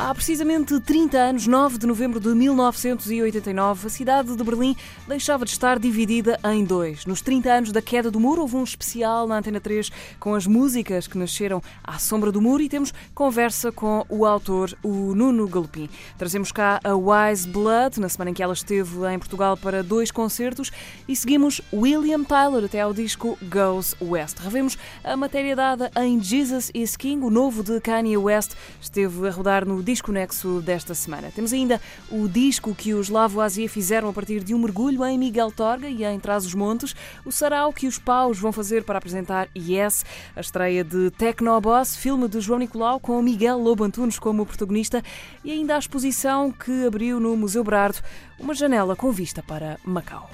Há precisamente 30 anos, 9 de novembro de 1989, a cidade de Berlim deixava de estar dividida em dois. Nos 30 anos da queda do muro, houve um especial na Antena 3 com as músicas que nasceram à sombra do muro e temos conversa com o autor, o Nuno Galopim. Trazemos cá a Wise Blood, na semana em que ela esteve em Portugal para dois concertos, e seguimos William Tyler até ao disco Goes West. Revemos a matéria dada em Jesus is King, o novo de Kanye West, esteve a rodar no disco nexo desta semana. Temos ainda o disco que os Lavoisier fizeram a partir de um mergulho em Miguel Torga e em Trás-os-Montes, o sarau que os paus vão fazer para apresentar Yes, a estreia de Tecnoboss, filme de João Nicolau com Miguel Lobo Antunes como protagonista e ainda a exposição que abriu no Museu Brardo, uma janela com vista para Macau.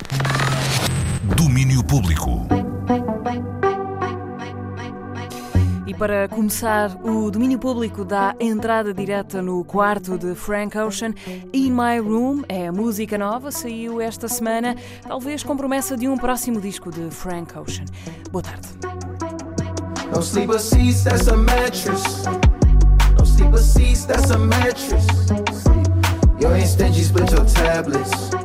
Domínio Público. Para começar, o domínio público dá entrada direta no quarto de Frank Ocean. In My Room é a música nova, saiu esta semana, talvez com promessa de um próximo disco de Frank Ocean. Boa tarde.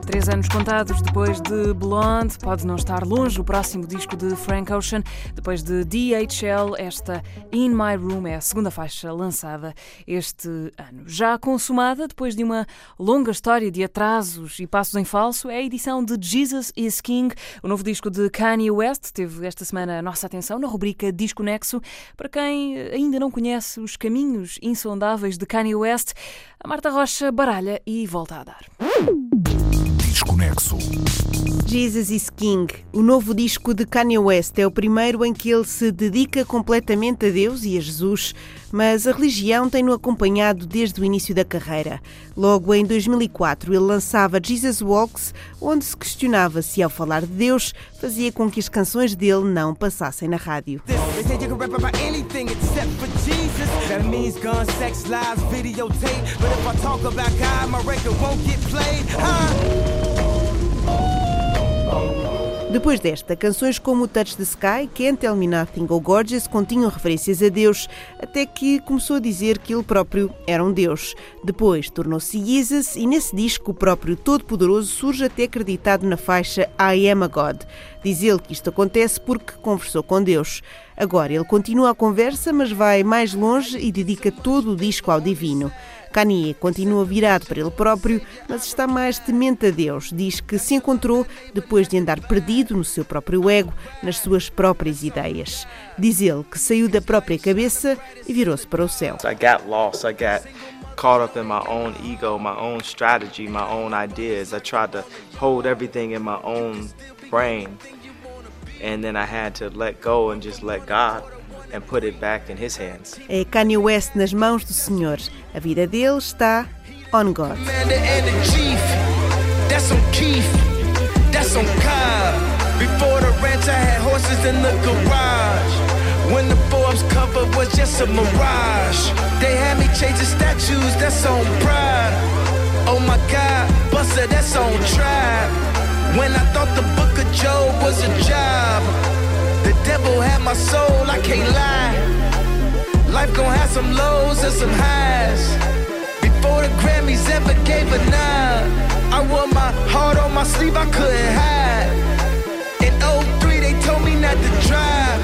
Três anos contados depois de Blonde, pode não estar longe o próximo disco de Frank Ocean. Depois de DHL, esta In My Room é a segunda faixa lançada este ano. Já consumada, depois de uma longa história de atrasos e passos em falso, é a edição de Jesus is King, o novo disco de Kanye West. Teve esta semana a nossa atenção na rubrica Disco Nexo. Para quem ainda não conhece os caminhos insondáveis de Kanye West, a Marta Rocha baralha e volta a dar. Desconexo. Jesus is King, o novo disco de Kanye West, é o primeiro em que ele se dedica completamente a Deus e a Jesus, mas a religião tem-no acompanhado desde o início da carreira. Logo em 2004, ele lançava Jesus Walks, onde se questionava se, ao falar de Deus, fazia com que as canções dele não passassem na rádio. They Depois desta, canções como Touch the Sky, Can't Tell Me Nothing ou Gorgeous continham referências a Deus, até que começou a dizer que ele próprio era um Deus. Depois tornou-se Jesus e nesse disco o próprio Todo-Poderoso surge até acreditado na faixa I Am a God. Diz ele que isto acontece porque conversou com Deus. Agora ele continua a conversa, mas vai mais longe e dedica todo o disco ao divino. Kanye continua virado para ele próprio, mas está mais temente a Deus. Diz que se encontrou depois de andar perdido no seu próprio ego, nas suas próprias ideias. Diz ele que saiu da própria cabeça e virou-se para o céu. I got lost. I got caught up in my own ego, my own strategy, my own ideas. I tried to hold everything in my own brain. And then I had to let go and just let God and put it back in His hands. É Kanye West nas mãos do Senhor. A vida dele está on God. Commander and the chief, that's on Keith, that's on Cobb. Before the ranch, I had horses in the garage. When the Forbes cover was just a mirage, they had me chasing statues, that's on pride. Oh my God, Buster, that's on tribe. When I thought the book of Job was a job, the devil had my soul, I can't lie. Life gon' have some lows and some highs. Before the Grammys ever gave a nod, I wore my heart on my sleeve, I couldn't hide. In 03, they told me not to drive.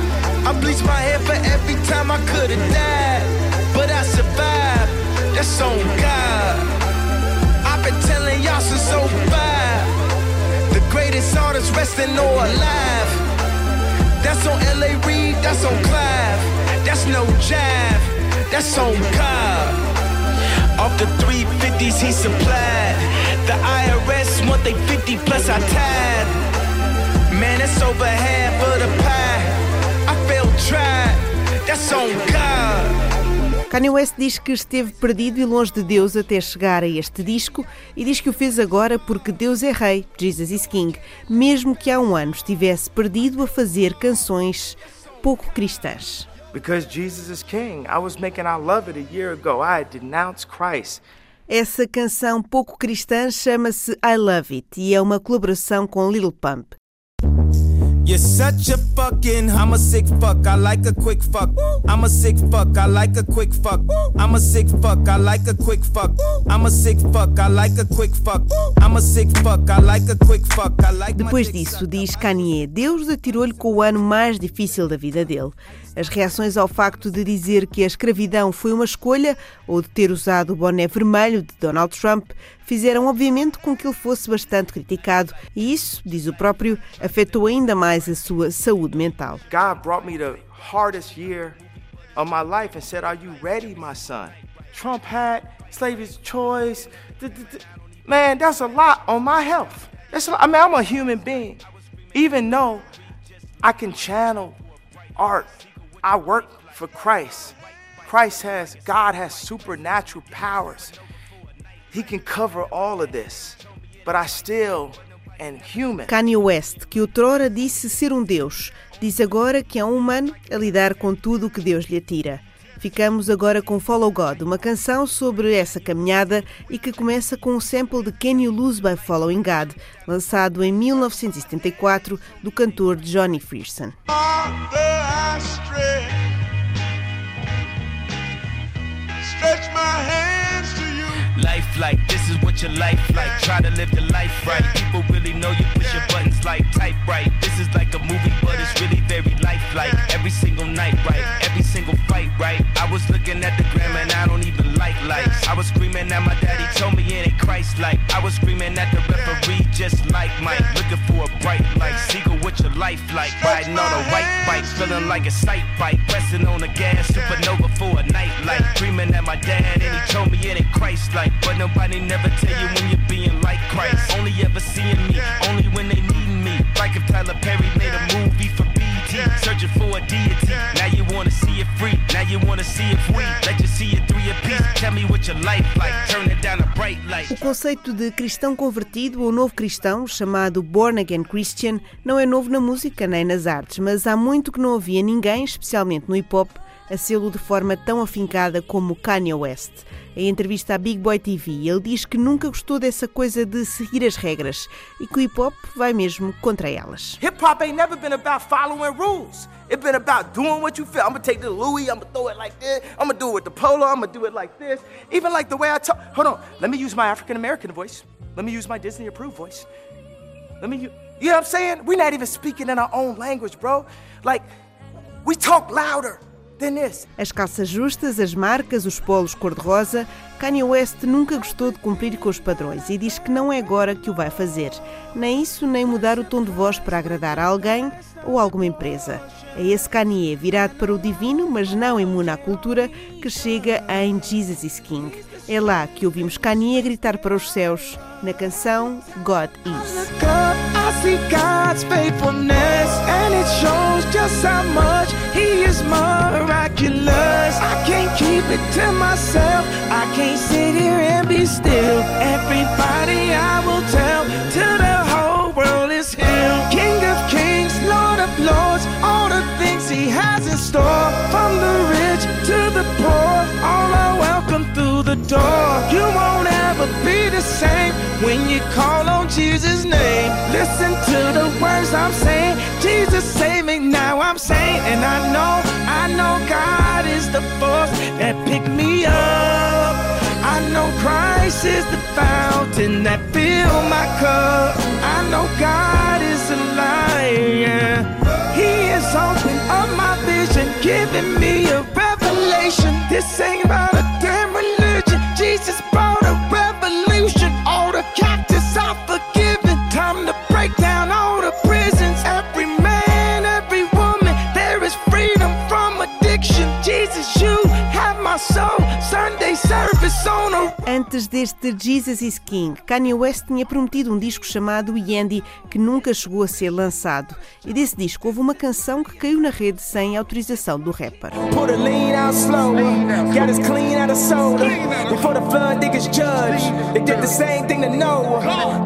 I bleached my hair for every time I could've died. But I survived, that's on God. I've been telling y'all since 05. The greatest artist resting or alive. That's on LA Reid, that's on Clive. That's no jive, that's on God. Off the 350s he supplied. The IRS want they 50 plus I tied. Man, it's over half of the pie. I feel tried. That's on God. Kanye West diz que esteve perdido e longe de Deus até chegar a este disco e diz que o fez agora porque Deus é rei, Jesus is King, mesmo que há um ano estivesse perdido a fazer canções pouco cristãs. Because Jesus is King. I was making I Love It a year ago. I denounced Christ. Essa canção pouco cristã chama-se I Love It e é uma colaboração com Little Pump. You're such a fucking. I'm a sick fuck. I like a quick fuck. I'm a sick fuck. I like a quick fuck. I'm a sick fuck. I like a quick fuck. I'm a sick fuck. I like a quick fuck. I'm a sick fuck. I like a quick fuck. I like my Depois disso, diz Kanye, Deus atirou-lhe com o ano mais difícil da vida dele. As reações ao facto de dizer que a escravidão foi uma escolha ou de ter usado o boné vermelho de Donald Trump fizeram obviamente com que ele fosse bastante criticado e isso, diz o próprio, afetou ainda mais a sua saúde mental. God brought me the hardest year of my life and said, Are you ready, my son? Trump had slavery's choice. Man, that's a lot on my health. That's a. I mean, I'm a human being. Even though I can channel art, I work for Christ. Christ has, God has supernatural powers. He can cover all of this. But I still am human. Kanye West, que outrora disse ser um deus, diz agora que é um humano a lidar com tudo o que Deus lhe atira. Ficamos agora com Follow God, uma canção sobre essa caminhada e que começa com um sample de Can You Lose by Following God, lançado em 1974 do cantor Johnny Frearson. Stretch my you. Life like this is what your life like. Try to live the life right. People really know you push your buttons like type right. This is like a movie, but it's really very lifelike. Every single night, right? Every single fight, right? I was looking at the gram and I don't even like lights. I was screaming at my daddy, told me Christ like. I was screaming at the referee, just like Mike. Looking for a bright light. Seagull, what your life like? Riding on a white bike, feeling like a sight bike. Pressing on the gas, supernova for a night light. Dreaming at my dad, and he told me it ain't Christ like. But nobody never tell you when you're being like Christ. Only ever seeing me, only when they need me. Like if Tyler Perry made a movie for Searching for a deity. Now you wanna see it free, now you wanna see it free. Let you see it. Tell me what your life like, turn it down a bright light. O conceito de cristão convertido ou novo cristão, chamado Born Again Christian, não é novo na música nem nas artes, mas há muito que não havia ninguém, especialmente no hip hop, a sê-lo de forma tão afincada como Kanye West. Em entrevista à Big Boy TV, ele diz que nunca gostou dessa coisa de seguir as regras e que o hip hop vai mesmo contra elas. Hip hop ain't never been about following rules. It's been about doing what you feel. I'm gonna take the Louis, I'm gonna throw it like this. I'm gonna do it with the polo, I'm gonna do it like this. Even like the way I talk. Hold on, let me use my African American voice. Let me use my Disney approved voice. Let me, you know what I'm saying? We're not even speaking in our own language, bro. Like, we talk louder. As calças justas, as marcas, os polos cor-de-rosa, Kanye West nunca gostou de cumprir com os padrões e diz que não é agora que o vai fazer. Nem isso, nem mudar o tom de voz para agradar a alguém ou alguma empresa. É esse Kanye, virado para o divino, mas não imune à cultura, que chega em Jesus is King. É lá que ouvimos Kanye gritar para os céus na canção God Is. From the rich to the poor, all are welcome the door. You won't ever be the same when you call on Jesus' name. Listen to the words I'm saying. Jesus save me now. I'm saying, and I know, I know God is the force that picked me up. I know Christ is the fountain that filled my cup. I know God is alive. He is opening up my vision, giving me a revelation. This ain't about. Jesus brought Antes deste Jesus is King, Kanye West tinha prometido um disco chamado Yandy que nunca chegou a ser lançado. E desse disco houve uma canção que caiu na rede sem autorização do rapper.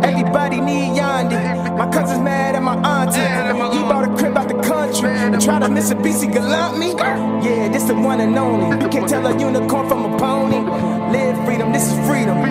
Everybody need Yandy. My cousin's mad at my auntie. He bought a And try to me. Yeah, this the one and only. You tell a unicorn from a pony. Live freedom, this is freedom.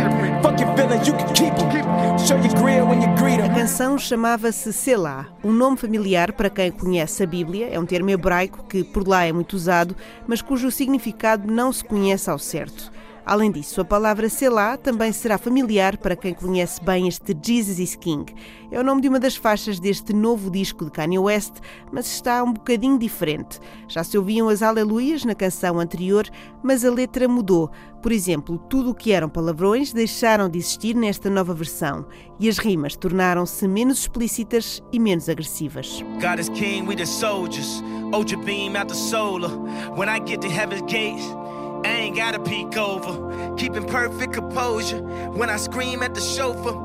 Fuck your feelings, you can keep them. You A canção chamava-se Selá, um nome familiar para quem conhece a Bíblia, é um termo hebraico que por lá é muito usado, mas cujo significado não se conhece ao certo. Além disso, a palavra Selá também será familiar para quem conhece bem este Jesus is King. É o nome de uma das faixas deste novo disco de Kanye West, mas está um bocadinho diferente. Já se ouviam as aleluias na canção anterior, mas a letra mudou. Por exemplo, tudo o que eram palavrões deixaram de existir nesta nova versão e as rimas tornaram-se menos explícitas e menos agressivas. God is king, we the soldiers. Ultra beam out the solar. When I get to heaven's gates, I ain't gotta peek over. Keeping perfect composure. When I scream at the chauffeur,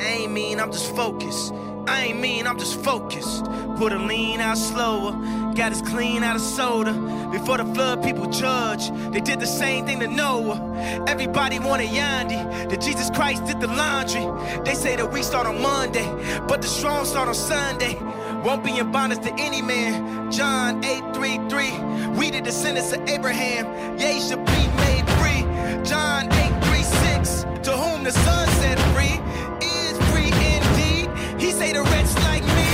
I ain't mean, I'm just focused. I ain't mean, I'm just focused. Put a lean out slower. Got us clean out of soda. Before the flood, people judge. They did the same thing to Noah. Everybody wanted Yandy. That Jesus Christ did the laundry. They say that we start on Monday, but the strong start on Sunday. Won't be in bondage to any man. John 8:33. We the descendants of Abraham. Yea, should be made free. John 8:36. To whom the Son set free is free indeed. He say the wretch like me.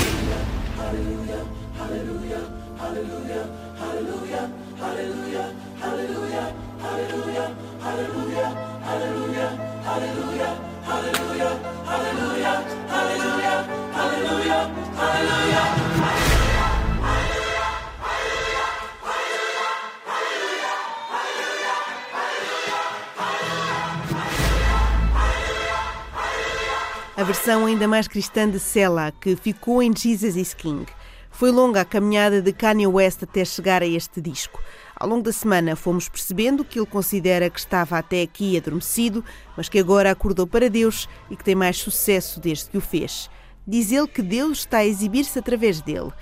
A versão ainda mais cristã de Sela, que ficou em Jesus is King. Foi longa a caminhada de Kanye West até chegar a este disco. Ao longo da semana fomos percebendo que ele considera que estava até aqui adormecido, mas que agora acordou para Deus e que tem mais sucesso desde que o fez. Diz ele que Deus está a exibir-se através dele.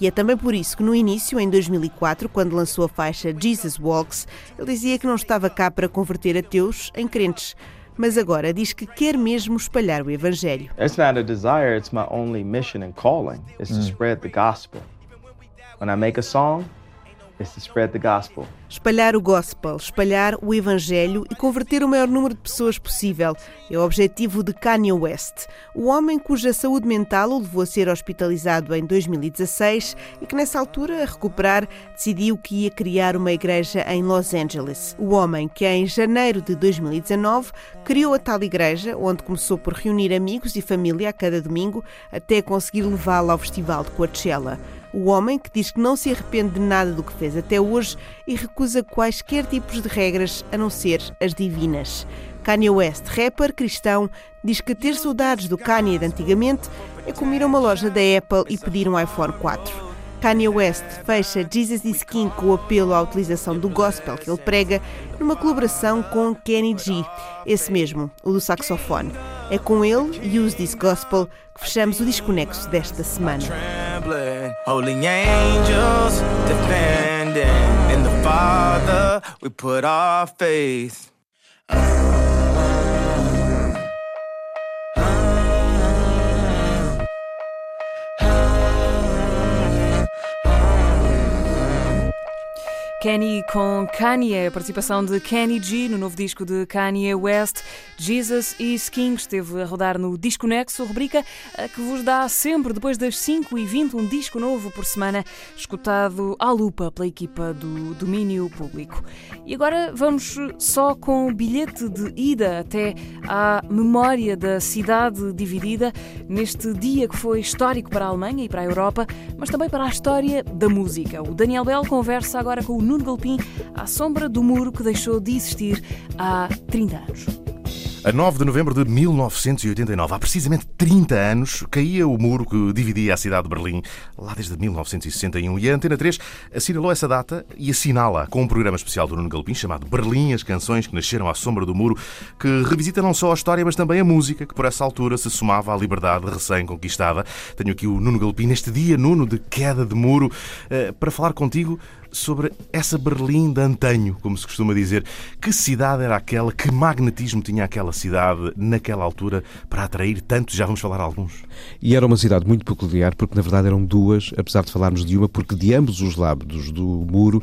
E é também por isso que no início, em 2004, quando lançou a faixa Jesus Walks, ele dizia que não estava cá para converter ateus em crentes. Mas agora diz que quer mesmo espalhar o Evangelho. It's not a desire, it's my only mission and calling is to spread the gospel. When I make a song, Espalhar o gospel, espalhar o evangelho e converter o maior número de pessoas possível é o objetivo de Kanye West, o homem cuja saúde mental o levou a ser hospitalizado em 2016 e que nessa altura, a recuperar, decidiu que ia criar uma igreja em Los Angeles. O homem que em janeiro de 2019 criou a tal igreja, onde começou por reunir amigos e família a cada domingo até conseguir levá-la ao festival de Coachella. O homem que diz que não se arrepende de nada do que fez até hoje e recusa quaisquer tipos de regras a não ser as divinas. Kanye West, rapper cristão, diz que ter saudades do Kanye de antigamente é como ir a uma loja da Apple e pedir um iPhone 4. Kanye West fecha Jesus is King com o apelo à utilização do gospel que ele prega numa colaboração com Kenny G, esse mesmo, o do saxofone. É com ele, Use This Gospel, que fechamos o Desconexo desta semana. we put our faith. Kenny com Kanye, a participação de Kenny G no novo disco de Kanye West, Jesus is King, esteve a rodar no Disco Nexo, rubrica eh, que vos dá sempre, depois das 5 e 20 um disco novo por semana, escutado à lupa pela equipa do domínio público. E agora vamos só com o bilhete de ida até à memória da cidade dividida, neste dia que foi histórico para a Alemanha e para a Europa, mas também para a história da música. O Daniel Bell conversa agora com o Nuno Galpim à sombra do muro que deixou de existir há 30 anos. A 9 de novembro de 1989, há precisamente 30 anos, caía o muro que dividia a cidade de Berlim, lá desde 1961. E a Antena 3 assinalou essa data e assinala com um programa especial do Nuno Galpim chamado Berlim, as canções que nasceram à sombra do muro, que revisita não só a história, mas também a música, que por essa altura se somava à liberdade recém-conquistada. Tenho aqui o Nuno Galpim neste dia, Nuno, de queda de muro, eh, para falar contigo sobre essa Berlim de antanho, como se costuma dizer. Que cidade era aquela? Que magnetismo tinha aquela cidade naquela altura para atrair tantos? Já vamos falar alguns. E era uma cidade muito peculiar, porque na verdade eram duas, apesar de falarmos de uma, porque de ambos os lados do muro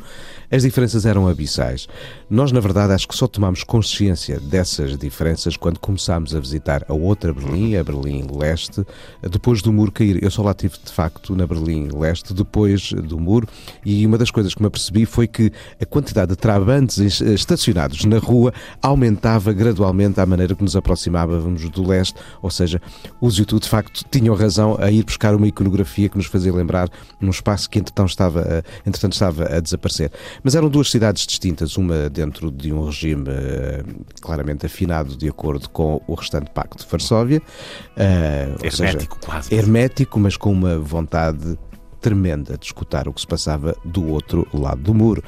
as diferenças eram abissais. Nós, na verdade, acho que só tomámos consciência dessas diferenças quando começámos a visitar a outra Berlim, a Berlim Leste, depois do muro cair. Eu só lá tive, de facto, na Berlim Leste, depois do muro, e uma das coisas que me apercebi foi que a quantidade de trabantes estacionados na rua aumentava gradualmente à maneira que nos aproximávamos do leste, ou seja, os YouTube de facto tinham razão a ir buscar uma iconografia que nos fazia lembrar num espaço que entretanto estava, entretanto estava a desaparecer. Mas eram duas cidades distintas, uma dentro de um regime uh, claramente afinado de acordo com o restante Pacto de Varsóvia, uh, hermético seja, quase. Hermético, mas com uma vontade tremenda de escutar o que se passava do outro lado do muro.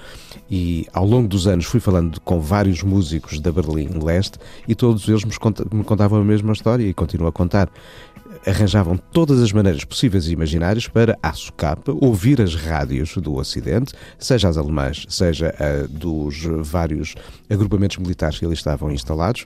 E ao longo dos anos fui falando com vários músicos da Berlim Leste e todos eles me contavam a mesma história e continuam a contar arranjavam todas as maneiras possíveis e imaginárias para, à socapa, ouvir as rádios do Ocidente, seja as alemãs, seja a dos vários agrupamentos militares que ali estavam instalados,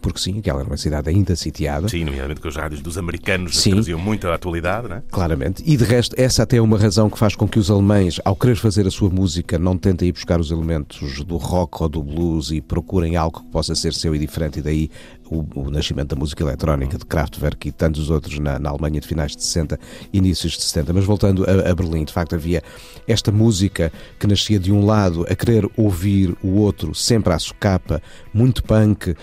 porque sim, aquela era uma cidade ainda sitiada. Sim, nomeadamente com os rádios dos americanos sim, traziam muita atualidade, não é? Claramente. E de resto, essa até é uma razão que faz com que os alemães, ao querer fazer a sua música, não tentem ir buscar os elementos do rock ou do blues e procurem algo que possa ser seu e diferente, e daí o, o, nascimento da música eletrónica de Kraftwerk e tantos outros na, na, Alemanha de finais de 60, inícios de 70. Mas voltando a, a, Berlim, de facto havia esta música que nascia de um lado a querer ouvir o outro, sempre à socapa, muito punk, uh,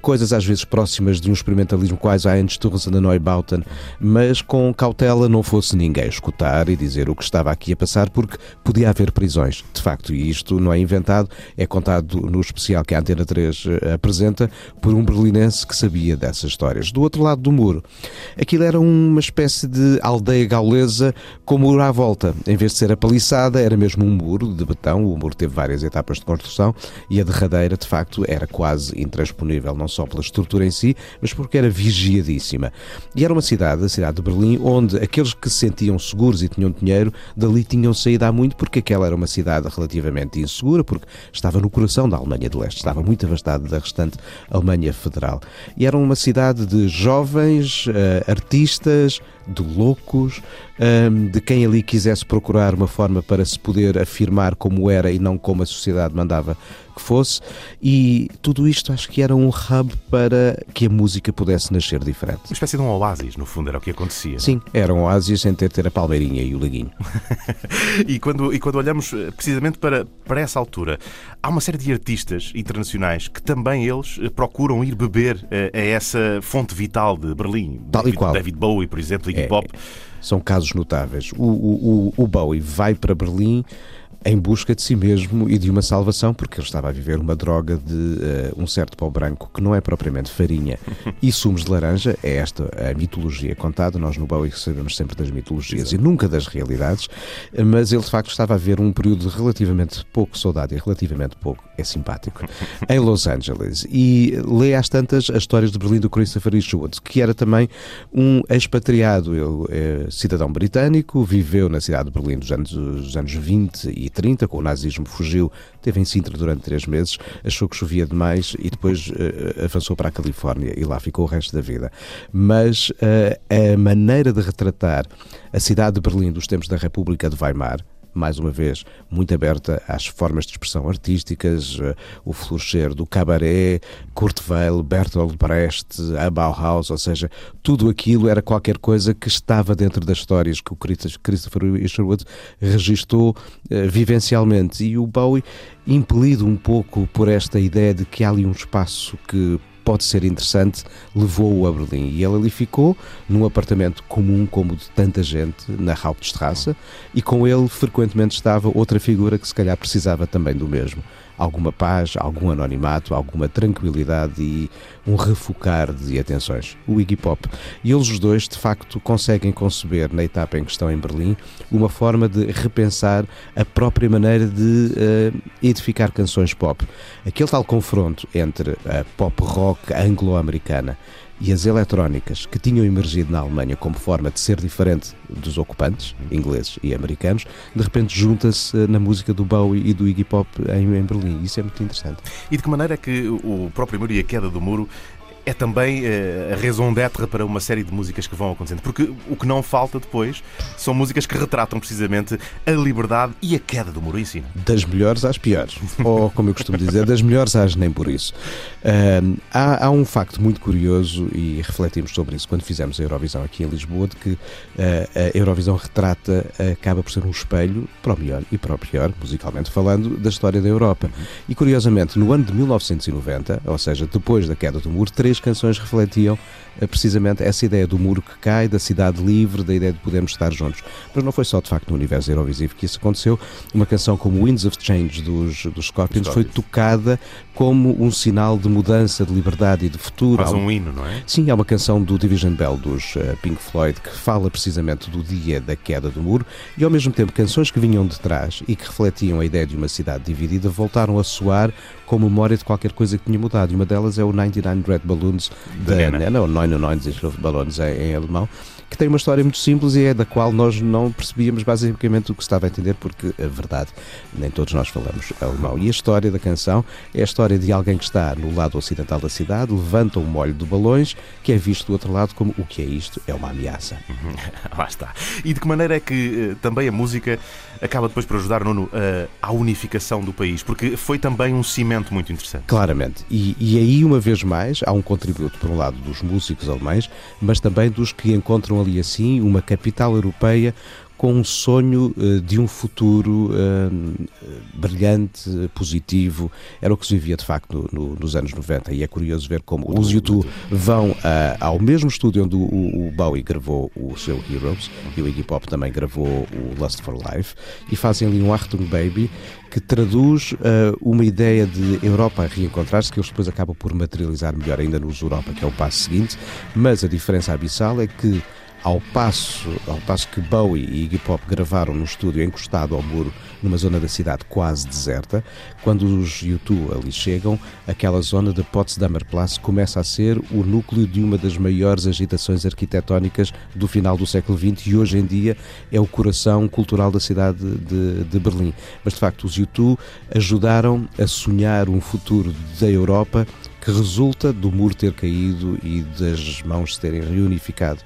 coisas às vezes próximas de um experimentalismo quase à Einstürzen da Neubauten, mas com cautela não fosse ninguém escutar e dizer o que estava aqui a passar, porque podia haver prisões. De facto, e isto não é inventado, é contado no especial que a Antena 3 eh, apresenta por um berlinense que sabia dessas histórias. Do outro lado do muro, aquilo era uma espécie de aldeia gaulesa com muro à volta. Em vez de ser a paliçada, era mesmo um muro de betão. O muro teve várias etapas de construção e a derradeira, de facto, era quase intransponível, não só pela estrutura em si, mas porque era vigiadíssima. E era uma cidade, a cidade de Berlim, onde aqueles que se sentiam seguros e tinham dinheiro, dali tinham saído há muito, porque aquela era uma cidade relativamente insegura, porque estava no coração da Alemanha de Leste, estava muito afastada da restante Alemanha Federal. E era uma cidade de jovens, uh, artistas, de loucos, um, de quem ali quisesse procurar uma forma para se poder afirmar como era e não como a sociedade mandava que fosse, e tudo isto acho que era um hub para que a música pudesse nascer diferente. Uma espécie de um oásis, no fundo, era o que acontecia. Sim, era um oásis sem ter, ter a palmeirinha e o laguinho. e, quando, e quando olhamos eh, precisamente para, para essa altura, há uma série de artistas internacionais que também eles eh, procuram ir beber a, eh, a essa fonte vital de Berlim. Tal David, e qual. David Bowie, por exemplo, É, Pop. São casos notáveis. O, o, o Bowie vai para Berlim em busca de si mesmo e de uma salvação, porque ele estava a viver uma droga de uh, um certo pó branco que não é propriamente farinha e sumos de laranja. É esta a mitologia contada. Nós no Bowie sabemos sempre das mitologias Exato. e nunca das realidades, mas ele de facto estava a ver um período relativamente pouco saudade e relativamente pouco é simpático em Los Angeles e lê às tantas as histórias de Berlim do Christopher Eastwood, que era também um expatriado, ele é cidadão britânico, viveu na cidade de Berlim dos anos, dos anos 20 e 30, com o nazismo fugiu, teve em Sintra durante três meses, achou que chovia demais e depois uh, avançou para a Califórnia e lá ficou o resto da vida. Mas uh, a maneira de retratar a cidade de Berlim dos tempos da República de Weimar, mais uma vez, muito aberta às formas de expressão artísticas, uh, o florescer do cabaré, Kurt Weill, Bertolt Brecht, a Bauhaus, ou seja, tudo aquilo era qualquer coisa que estava dentro das histórias que o Christopher Isherwood registou uh, vivencialmente. E o Bowie, impelido um pouco por esta ideia de que há ali um espaço que pode ser interessante, levou-o a Berlim. E ele ali ficou num apartamento comum, como de tanta gente, na Hauptstrasse, e com ele frequentemente estava outra figura que se calhar precisava também do mesmo. Alguma paz, algum anonimato, alguma tranquilidade e um refocar de atenções. O Iggy Pop. E eles os dois, de facto, conseguem conceber, na etapa em que estão em Berlim, uma forma de repensar a própria maneira de uh, edificar canções pop. Aquele tal confronto entre a pop rock anglo-americana e as eletrónicas que tinham emergido na Alemanha como forma de ser diferente dos ocupantes, ingleses e americanos, de repente junta-se eh, na música do Bowie e do Iggy Pop em, em Berlim. Isso é muito interessante. E de que maneira é que o próprio muro e a queda do muro é também uh, a raison d'être para uma série de músicas que vão acontecendo. Porque o que não falta depois são músicas que retratam precisamente a liberdade e a queda do muro em si. Das melhores às piores. Ou, como eu costumo dizer, das melhores às nem por isso. Uh, há, há, um facto muito curioso e refletimos sobre isso quando fizemos a Eurovisão aqui em Lisboa, de que uh, a Eurovisão retrata, acaba por ser um espelho para o melhor e para o pior, musicalmente falando, da história da Europa. E curiosamente, no ano de 1990, ou seja, depois da queda do muro, três canções refletiam eh, precisamente essa ideia do muro que cai, da cidade livre, da ideia de podermos estar juntos. Mas não foi só de facto no universo Eurovisivo que isso aconteceu. Uma canção como Winds of Change dos, dos Scorpions foi tocada como um sinal de mudança, de liberdade e de futuro. Faz um hino, não é? Sim, há uma canção do Division Bell dos uh, Pink Floyd que fala precisamente do dia da queda do muro e ao mesmo tempo canções que vinham de trás e que refletiam a ideia de uma cidade dividida voltaram a soar com memória de qualquer coisa que tinha mudado. E uma delas é o 99 Red Balloons da Nena, Nena ou 99 Balloons em, em alemão, que tem uma história muito simples e é da qual nós não percebíamos basicamente o que estava a entender, porque a verdade, nem todos nós falamos alemão. E a história da canção é a história de alguém que está no lado ocidental da cidade, levanta um molho de balões, que é visto do outro lado como o que é isto? É uma ameaça. Lá está. E de que maneira é que uh, também a música acaba depois por ajudar, Nuno, à unificação do país? Porque foi também um cimento muito interessante. Claramente. E, e aí, uma vez mais, há um contributo, por um lado, dos músicos alemães, mas também dos que encontram ali assim uma capital europeia com um sonho uh, de um futuro uh, brilhante, positivo. Era o que se vivia de facto no, no, nos anos 90 e é curioso ver como os YouTube vão uh, ao mesmo estúdio onde o, o, Bowie gravou o seu Heroes e o Iggy Pop também gravou o Lust for Life e fazem ali um Achtung Baby que traduz uma ideia de Europa a reencontrar-se que eles depois acabam por materializar melhor ainda nos Europa, que é o passo seguinte, mas a diferença abissal é que ao passo, ao passo que Bowie e Iggy Pop gravaram no estúdio encostado ao muro, numa zona da cidade quase deserta, quando os U2 ali chegam, aquela zona de Potsdamer começa a ser o núcleo de uma das maiores agitações arquitetónicas do final do século XX e hoje em dia é o coração cultural da cidade de, de Berlim. Mas de facto, os U2 ajudaram a sonhar um futuro da Europa que resulta do muro ter caído e das mãos se terem reunificado.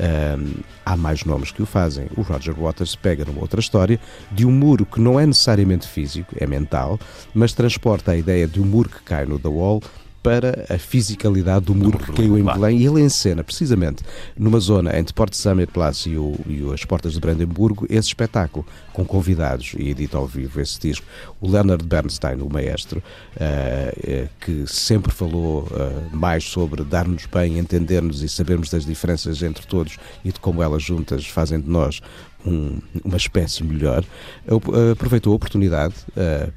Um, há mais nomes que o fazem. O Roger Waters pega numa outra história de um muro que não é necessariamente físico, é mental, mas transporta a ideia de um muro que cai no The Wall para a fisicalidade do muro que caiu em Belém e ele encena precisamente numa zona entre Porto Summit Place e, o, e, as portas de Brandemburgo esse espetáculo com convidados e edita ao vivo esse disco. O Leonard Bernstein, o maestro, uh, que sempre falou uh, mais sobre dar-nos bem, entender-nos e sabermos das diferenças entre todos e de como elas juntas fazem de nós um, uma espécie melhor, aproveitou a oportunidade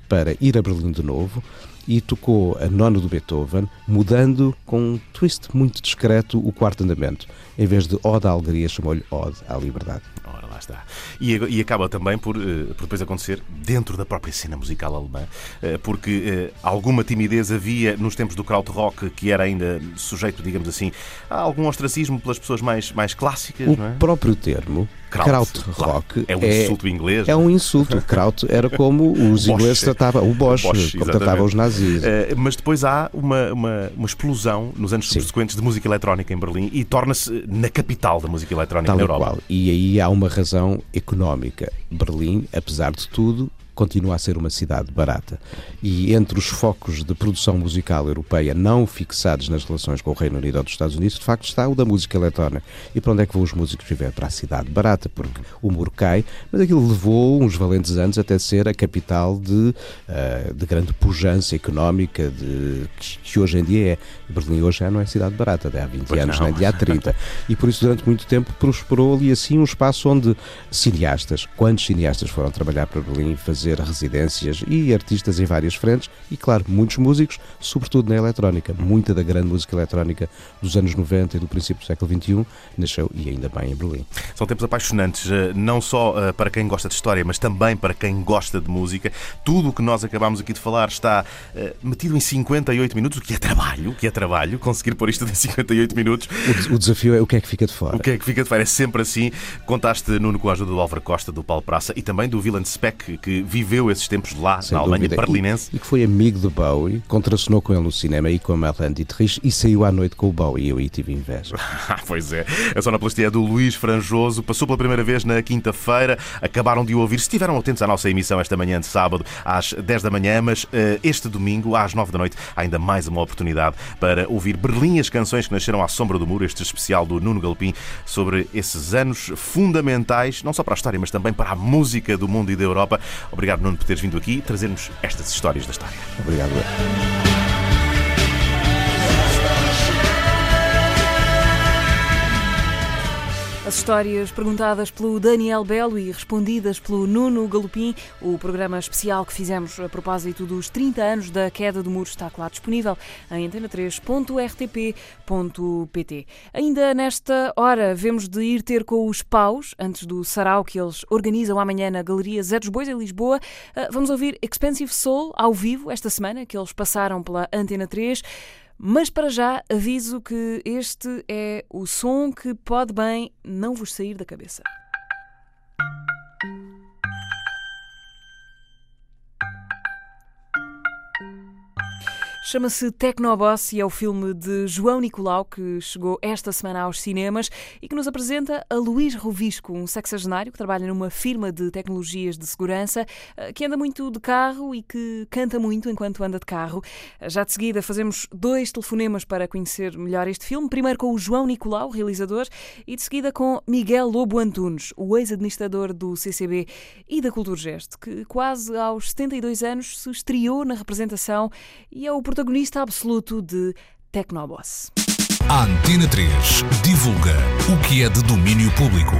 para ir a Berlim de novo e tocou a nona do Beethoven, mudando com um twist muito discreto o quarto andamento. Em vez de Ode à Alegria, chamou-lhe Ode à Liberdade. Ora, lá está. E, e acaba também por, uh, por, depois acontecer dentro da própria cena musical alemã, uh, porque uh, alguma timidez havia nos tempos do krautrock, que era ainda sujeito, digamos assim, a algum ostracismo pelas pessoas mais, mais clássicas. O é? próprio termo Krautrock é um insulto inglês. É um insulto. Kraut era como os ingleses tratavam, o Bosch, Bosch como tratavam os nazis. Uh, mas depois há uma, uma, uma explosão nos anos Sim. subsequentes de música eletrónica em Berlim e torna-se na capital da música eletrónica Tal na Europa. Qual. E aí há uma razão económica. Berlim, apesar de tudo, continua a ser uma cidade barata. E entre os focos de produção musical europeia não fixados nas relações com o Reino Unido ou dos Estados Unidos, de facto está o da música eletrónica. E para onde é que vão os músicos viver? Para a cidade barata, porque o muro cai, mas aquilo levou uns valentes anos até ser a capital de, uh, de grande pujança económica de, que, que, hoje em dia é. Berlim hoje já não é cidade barata, de há 20 pois anos, não. nem de há 30. e por isso durante muito tempo prosperou ali assim um espaço onde cineastas, quantos cineastas foram trabalhar para Berlim fazer fazer residências e artistas em várias frentes e, claro, muitos músicos, sobretudo na eletrónica. Muita da grande música eletrónica dos anos 90 e do princípio do século XXI nasceu e ainda bem em Berlim. São tempos apaixonantes, eh, não só eh, para quem gosta de história, mas também para quem gosta de música. Tudo o que nós acabámos aqui de falar está uh, metido em 58 minutos, o que é trabalho, o que é trabalho, conseguir pôr isto em 58 minutos. O, o desafio é o que é que fica de fora. O que é que fica de fora? É sempre assim. Contaste, Nuno, com a ajuda do Álvaro Costa, do Paulo Praça e também do Wieland Speck, que viveu esses tempos lá, Sem na Alemanha dúvida. berlinense. E, e que foi amigo de Bowie, contracenou com ele no cinema e com a Marlene Dietrich e saiu à noite com o Bowie. Eu aí tive inveja. Ah, pois é. A sonoplastia é do Luís Franjoso. Passou pela primeira vez na quinta-feira. Acabaram de o ouvir. Se estiveram atentos à nossa emissão esta manhã de sábado, às 10 da manhã, mas eh, este domingo, às 9 da noite, há ainda mais uma oportunidade para ouvir Berlim, as canções que nasceram à sombra do muro, este especial do Nuno Galpim, sobre esses anos fundamentais, não só para a história, mas também para a música do mundo e da Europa. Obrigado, Nuno, por teres vindo aqui trazer-nos estas histórias da história. Obrigado. As histórias perguntadas pelo Daniel Belo e respondidas pelo Nuno Galopim, o programa especial que fizemos a propósito dos 30 anos da queda do muro está claro disponível em antena3.rtp.pt. Ainda nesta hora, vemos de ir ter com os paus, antes do sarau que eles organizam amanhã na Galeria Zé dos Bois, em Lisboa. Ah, Vamos ouvir Expensive Soul ao vivo esta semana, que eles passaram pela Antena 3. Mas para já aviso que este é o som que pode bem não vos sair da cabeça. Chama-se Tecnoboss e é o filme de João Nicolau que chegou esta semana aos cinemas e que nos apresenta a Luís Rovisco, um sexagenário que trabalha numa firma de tecnologias de segurança, eh, que anda muito de carro e que canta muito enquanto anda de carro. Já de seguida fazemos dois telefonemas para conhecer melhor este filme. Primeiro com o João Nicolau, realizador, e de seguida com Miguel Lobo Antunes, o ex-administrador do CCB e da Culturgest, que quase aos 72 anos se estreou na representação e é o protagonista absoluto de Tecnoboss. A Antena 3 divulga o que é de domínio público.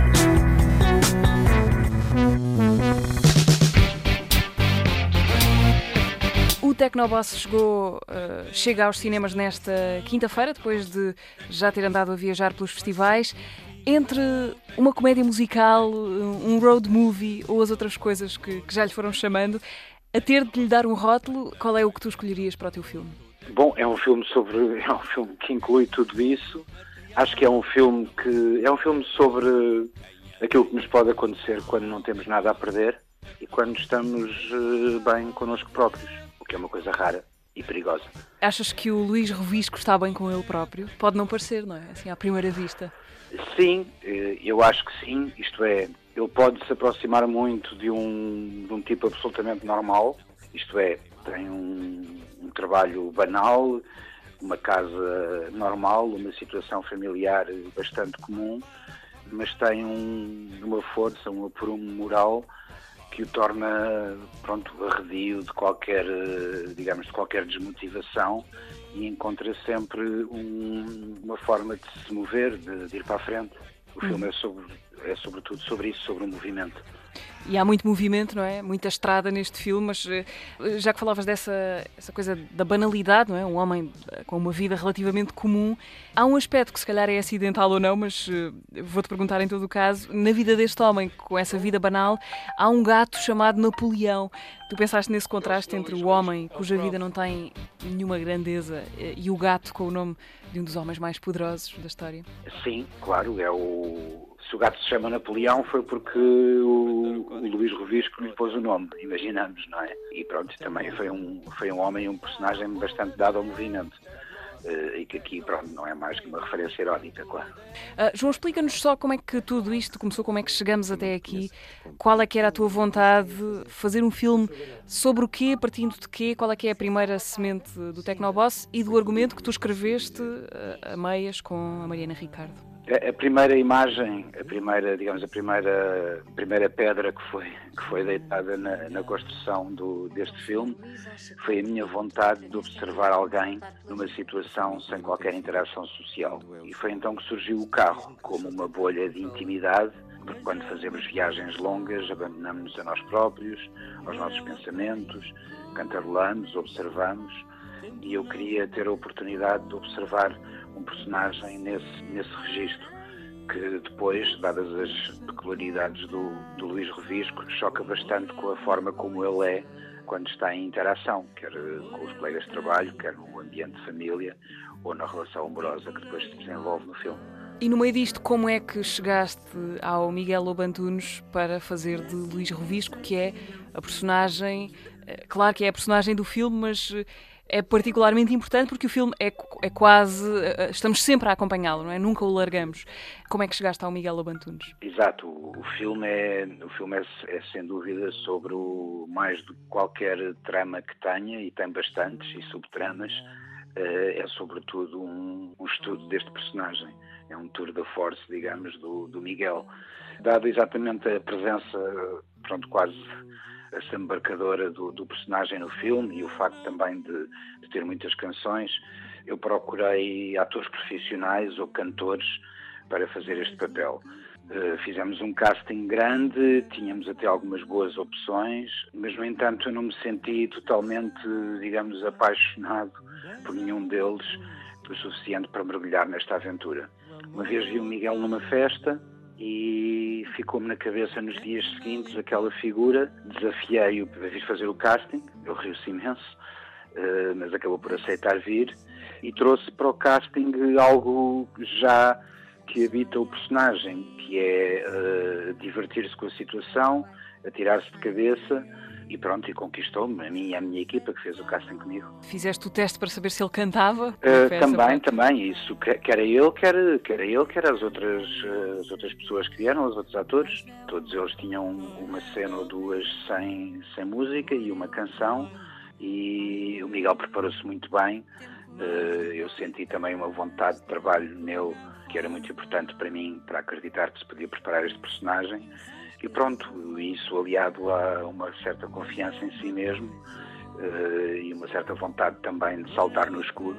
O Tecnoboss chegou, eh, chega aos cinemas nesta quinta-feira, depois de já ter andado a viajar pelos festivais. Entre uma comédia musical, um road movie ou as outras coisas que, que já lhe foram chamando, a ter de lhe dar um rótulo, qual é o que tu escolherias para o teu filme? Bom, é um filme sobre. É um filme que inclui tudo isso. Acho que é um filme que. É um filme sobre aquilo que nos pode acontecer quando não temos nada a perder e quando estamos eh, bem connosco próprios, o que é uma coisa rara e perigosa. Achas que o Luís Rovisco está bem com ele próprio? Pode não parecer, não é? Assim, à primeira vista. Sim, eh, eu acho que sim. Isto é, ele pode se aproximar muito de um, de um tipo absolutamente normal. Isto é, tem um, um trabalho banal, uma casa normal, uma situação familiar bastante comum, mas tem um, uma força, um aprumo moral que o torna pronto arredio de qualquer digamos de qualquer desmotivação e encontra sempre um- uma forma de se mover de, de ir para a frente o filme é sobre é sobretudo sobre isso sobre o movimento E há muito movimento, não é? Muita estrada neste filme, mas eh, já que falavas dessa essa coisa da banalidade, não é? Um homem eh, com uma vida relativamente comum, há um aspecto que se calhar é acidental ou não, mas eh, vou-te perguntar em todo o caso, na vida deste homem com essa vida banal, há um gato chamado Napoleão. Tu pensaste nesse contraste entre o homem cuja vida não tem nenhuma grandeza e o gato com o nome de um dos homens mais poderosos da história? Sim, claro, é o. Se o gato se chama Napoleão foi porque o, o Luís Rovisco lhe pôs o nome, imaginamos, não é? E pronto, também foi um, foi um homem, um personagem bastante dado ao movimento. Eh, e que aqui, pronto, não é mais que uma referência irónica, claro. Ah, João, explica-nos só como é que tudo isto começou, como é que chegamos até aqui, qual é que era a tua vontade de fazer um filme sobre o quê, partindo de quê, qual é que é a primeira semente do Tecnoboss e do argumento que tu escreveste ah, a meias com a Mariana Ricardo. A, primeira imagem, a primeira, digamos, a primeira, primeira pedra que foi, que foi deitada na, na construção do, deste filme foi a minha vontade de observar alguém numa situação sem qualquer interação social. E foi então que surgiu o carro, como uma bolha de intimidade Porque quando fazemos viagens longas, abandonamos-nos a nós próprios, aos nossos pensamentos, cantarolamos, observamos, e eu queria ter a oportunidade de observar um personagem nesse, nesse registro, que depois, dadas as peculiaridades do, do Luís Revisco, choca bastante com a forma como ele é quando está em interação, quer com os colegas de trabalho, quer no ambiente de família ou na relação amorosa que depois se desenvolve no filme. E no meio disto, como é que chegaste ao Miguel Lobantunes para fazer de Luís Revisco, que é a personagem, eh, claro que é a personagem do filme, mas eh, é particularmente importante porque o filme é, é quase. Eh, estamos sempre a acompanhá-lo, não é? Nunca o largamos. Como é que chegaste ao Miguel Lobantunes? Exato, o filme é, o filme é, é sem dúvida sobre o mais do que qualquer trama que tenha, e tem bastantes, e subtramas, é sobretudo um, um estudo deste personagem é um tour de force, digamos, do, do Miguel. Dado exatamente a presença, pronto, quase essa embarcadora do, do, personagem no filme e o facto também de, de, ter muitas canções, eu procurei atores profissionais ou cantores para fazer este papel. Uh, fizemos um casting grande, tínhamos até algumas boas opções, mas no entanto eu não me senti totalmente, digamos, apaixonado por nenhum deles o suficiente para mergulhar nesta aventura. Uma vez vi o Miguel numa festa e ficou-me na cabeça nos dias seguintes aquela figura. Desafiei-o para vir fazer o casting, ele riu-se imenso, uh, mas acabou por aceitar vir e trouxe para o casting algo já que habita o personagem, que é uh, divertir-se com a situação, atirar-se de cabeça e pronto, e conquistou-me, a mim e a minha equipa que fez o casting comigo. Fizeste o teste para saber se ele cantava? Uh, também, também, isso, quer ele, quer, quer ele, quer as outras, as outras pessoas que vieram, os outros atores, todos eles tinham uma cena ou duas sem, sem música e uma canção, e o Miguel preparou-se muito bem, uh, eu senti também uma vontade de trabalho nele, que era muito importante para mim, para acreditar que se podia preparar este personagem, e pronto, isso aliado a uma certa confiança em si mesmo uh, e uma certa vontade também de saltar no escuro,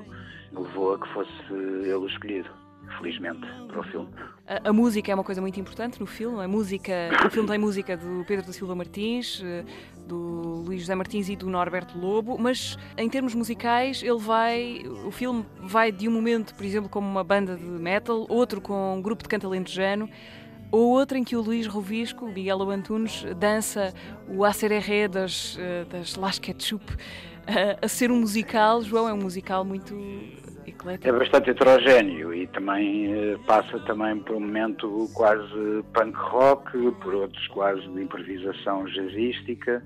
levou a que fosse ele o escolhido felizmente, para o filme. A, a, música é uma coisa muito importante no filme. A música, o filme tem música do Pedro da Silva Martins, eh, do Luís José Martins e do Norberto Lobo, mas em termos musicais ele vai, o filme vai de um momento, por exemplo, como uma banda de metal, outro com um grupo de canto alentejano ou outra em que o Luís Rovisco, Miguel Antunes, dança o Acereré das, eh, das Las Ketchup a, a ser um musical. João, é um musical muito eclético. É bastante heterogéneo e também eh, passa também por um momento quase punk rock, por outros quase de improvisação jazzística.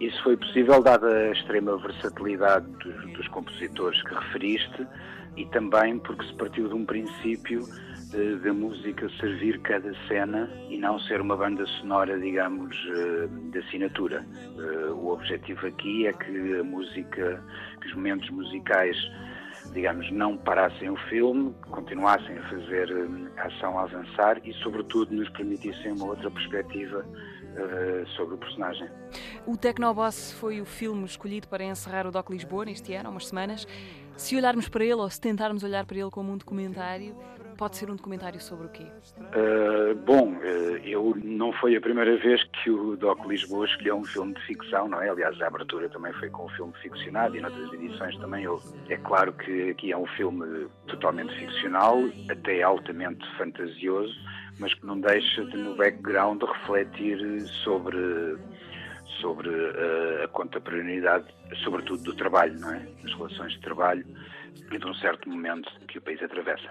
Isso foi possível dada a extrema versatilidade dos, dos compositores que referiste e também porque se partiu de um princípio da música servir cada cena e não ser uma banda sonora, digamos, eh, de assinatura. Eh, o objetivo aqui é que a música, que os momentos musicais, digamos, não parassem o filme, continuassem a fazer eh, a ação avançar e, sobretudo, nos permitissem uma outra perspectiva sobre o personagem. O Tecnoboss foi o filme escolhido para encerrar o Doc Lisboa neste ano, há umas semanas. Se olharmos para ele, ou se tentarmos olhar para ele como um documentário, Pode ser um documentário sobre o quê? Uh, bom, uh, eu não foi a primeira vez que o Doc Lisboa escolheu um filme de ficção, não é? Aliás, a abertura também foi com um filme ficcionado e noutras edições também houve. É claro que aqui é um filme totalmente ficcional, até altamente fantasioso, mas que não deixa de, no background refletir sobre sobre uh, a contemporaneidade, sobretudo do trabalho, não é? As relações de trabalho e de um certo momento que o país atravessa.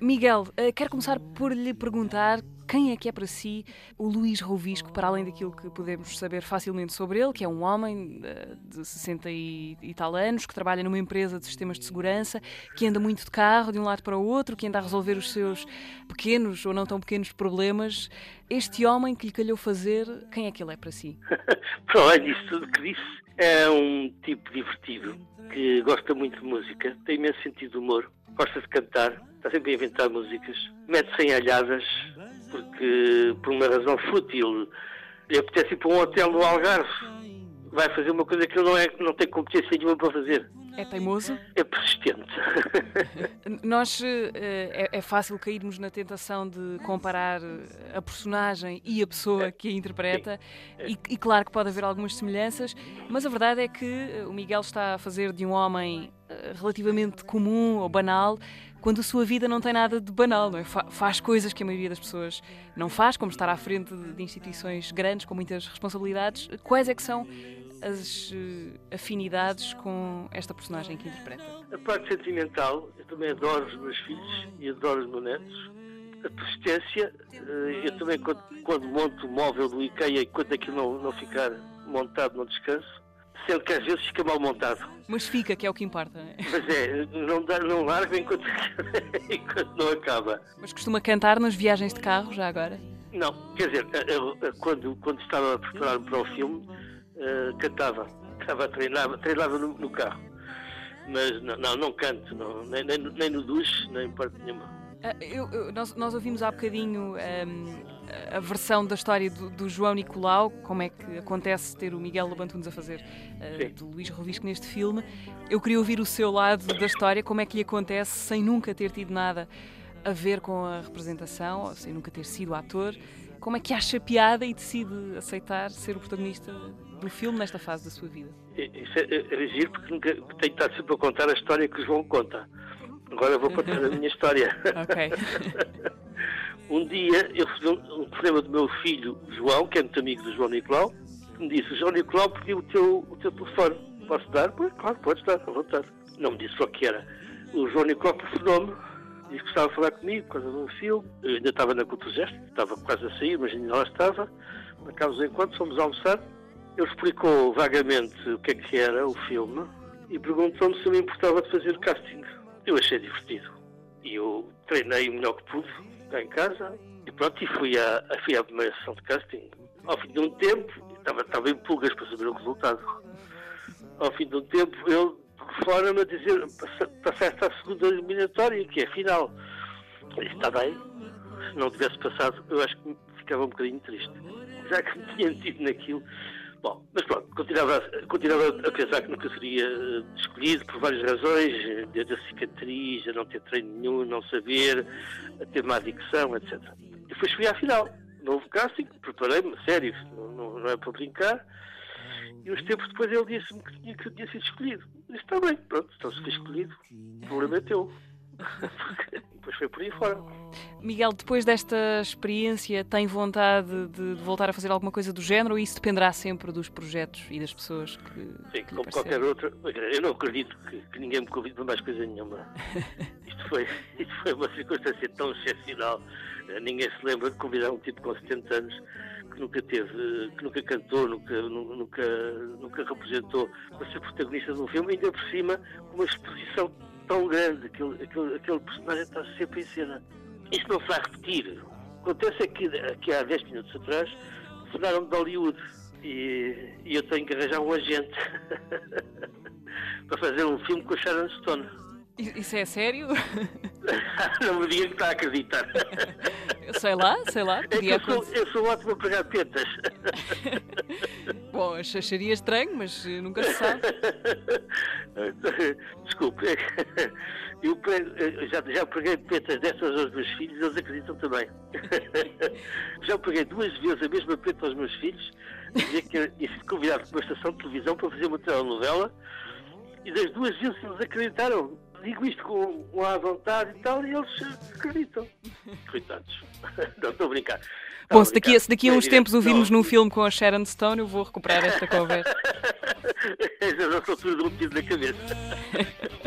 Miguel, eh, quero começar por lhe perguntar quem é que é para si o Luís Rovisco, para além daquilo que podemos saber facilmente sobre ele, que é um homem eh, de 60 e, tal anos, que trabalha numa empresa de sistemas de segurança, que anda muito de carro de um lado para o outro, que anda a resolver os seus pequenos ou não tão pequenos problemas. Este homem que lhe calhou fazer, quem é que ele é para si? para além disso tudo que disse, é um tipo divertido, que gosta muito de música, tem imenso sentido de humor, gosta de cantar, está sempre a inventar músicas, mete-se em alhadas, porque por uma razão fútil lhe apetece ir para um hotel no Algarve vai fazer uma coisa que ele não, é, não tem competência nenhuma para fazer. É teimoso? É persistente. Nós eh, é, é, fácil cairmos na tentação de comparar a personagem e a pessoa que a interpreta, e, e, claro que pode haver algumas semelhanças, mas a verdade é que eh, o Miguel está a fazer de um homem eh, relativamente comum ou banal quando a sua vida não tem nada de banal, não é? faz coisas que a maioria das pessoas não faz, como estar à frente de instituições grandes com muitas responsabilidades. Quais é que são as uh, afinidades com esta personagem que interpreta? A parte sentimental, eu também adoro os meus filhos e adoro os meus netos. A persistência, uh, eu também quando, quando, monto o móvel do IKEA e quando aquilo não, não ficar montado no descanso, sendo que às vezes fica mal montado. Mas fica, que é o que importa. Mas é, não, dá, não larga enquanto, enquanto não acaba. Mas costuma cantar nas viagens de carro, já agora? Não, quer dizer, eu, eu, quando, quando estava a preparar-me para o filme, uh, cantava. Estava, treinava, treinava no, no carro. Mas não, não, não canto, não, nem, nem, nem no duche, nem em parte nenhuma. Uh, eu, eu, nós, nós, ouvimos há bocadinho um, ehm, a versão da história do, do, João Nicolau, como é que acontece ter o Miguel Lobantunes a fazer uh, do Luís Rovisco neste filme. Eu queria ouvir o seu lado da história, como é que lhe acontece sem nunca ter tido nada a ver com a representação, sem nunca ter sido ator. Como é que acha piada e decide aceitar ser o protagonista do filme nesta fase da sua vida? Isso é, é, é giro porque nunca, tenho estado sempre a contar a história que o João conta. Agora vou contar a minha história. Ok. um dia eu recebi um, um problema do meu filho João, que é muito amigo do João Nicolau, que me disse: João Nicolau pediu o teu, o teu telefone. Posso dar? Pois, claro, podes dar, à vontade. Não me disse só que era. O João Nicolau telefonou-me, disse que estava a falar comigo por causa de um filme. Eu ainda estava na Cultogeste, estava quase a sair, mas ainda lá estava. Marcámos o encontro, fomos almoçar. Ele explicou vagamente o que é que era o filme e perguntou-me se eu me importava de fazer casting. Eu achei divertido. E eu treinei o melhor que pude cá em casa e pronto, e fui à, fui à primeira sessão de casting. Ao fim de um tempo, estava, estava em pulgas para saber o resultado. Ao fim de um tempo, ele fora-me a dizer passaste à segunda eliminatória, que é a final. Está bem. Se não tivesse passado, eu acho que ficava um bocadinho triste. Já que me tinha metido naquilo, Bom, mas pronto, continuava, continuava a pensar que nunca seria eh, escolhido por várias razões, desde a cicatriz, a não ter treino nenhum, não saber, a ter má adicção, etc. E fui escolher à final. Não houve casting, preparei-me, sério, não, não, é para brincar. E uns tempos depois ele disse-me que tinha, que tinha sido escolhido. Disse, está bem, pronto, então se foi escolhido, o problema é teu. Depois foi por aí fora. Miguel, depois desta experiência, tem vontade de voltar a fazer alguma coisa do género ou isso dependerá sempre dos projetos e das pessoas que. Sim, que como qualquer outra. Eu não acredito que, que, ninguém me convide para mais coisa nenhuma. isto, foi, isto foi uma circunstância tão excepcional. Ninguém se lembra de convidar um tipo com 70 anos que nunca teve, que nunca cantou, nunca, nunca, nunca representou, para ser protagonista de um filme, ainda por cima, com uma exposição tão grande, aquele, aquele, aquele personagem está sempre em cena. Isto não se vai repetir. Acontece que, que há 10 minutos atrás falaram de Hollywood e, e, eu tenho que arranjar um agente para fazer um filme com a Sharon Stone. Isso é sério? não me diga que está a acreditar. Sei lá, sei lá. É eu, sou, eu sou ótimo a pregar tetas. Bom, acharia estranho, mas eh, nunca se sabe. Desculpe, eu eh, já, já preguei tetas dessas aos meus filhos, eles acreditam também. já preguei duas vezes a mesma peta aos meus filhos, dizia que ia ser convidado para uma estação de televisão para fazer uma telenovela, e das duas vezes eles acreditaram digo isto com, com a vontade e tal, e eles acreditam. Coitados. Não, estou a brincar. Bom, se daqui, se daqui a uns tempos ouvirmos num filme com a Sharon Stone, eu vou recuperar esta conversa. Essa é a nossa altura de um tiro na cabeça.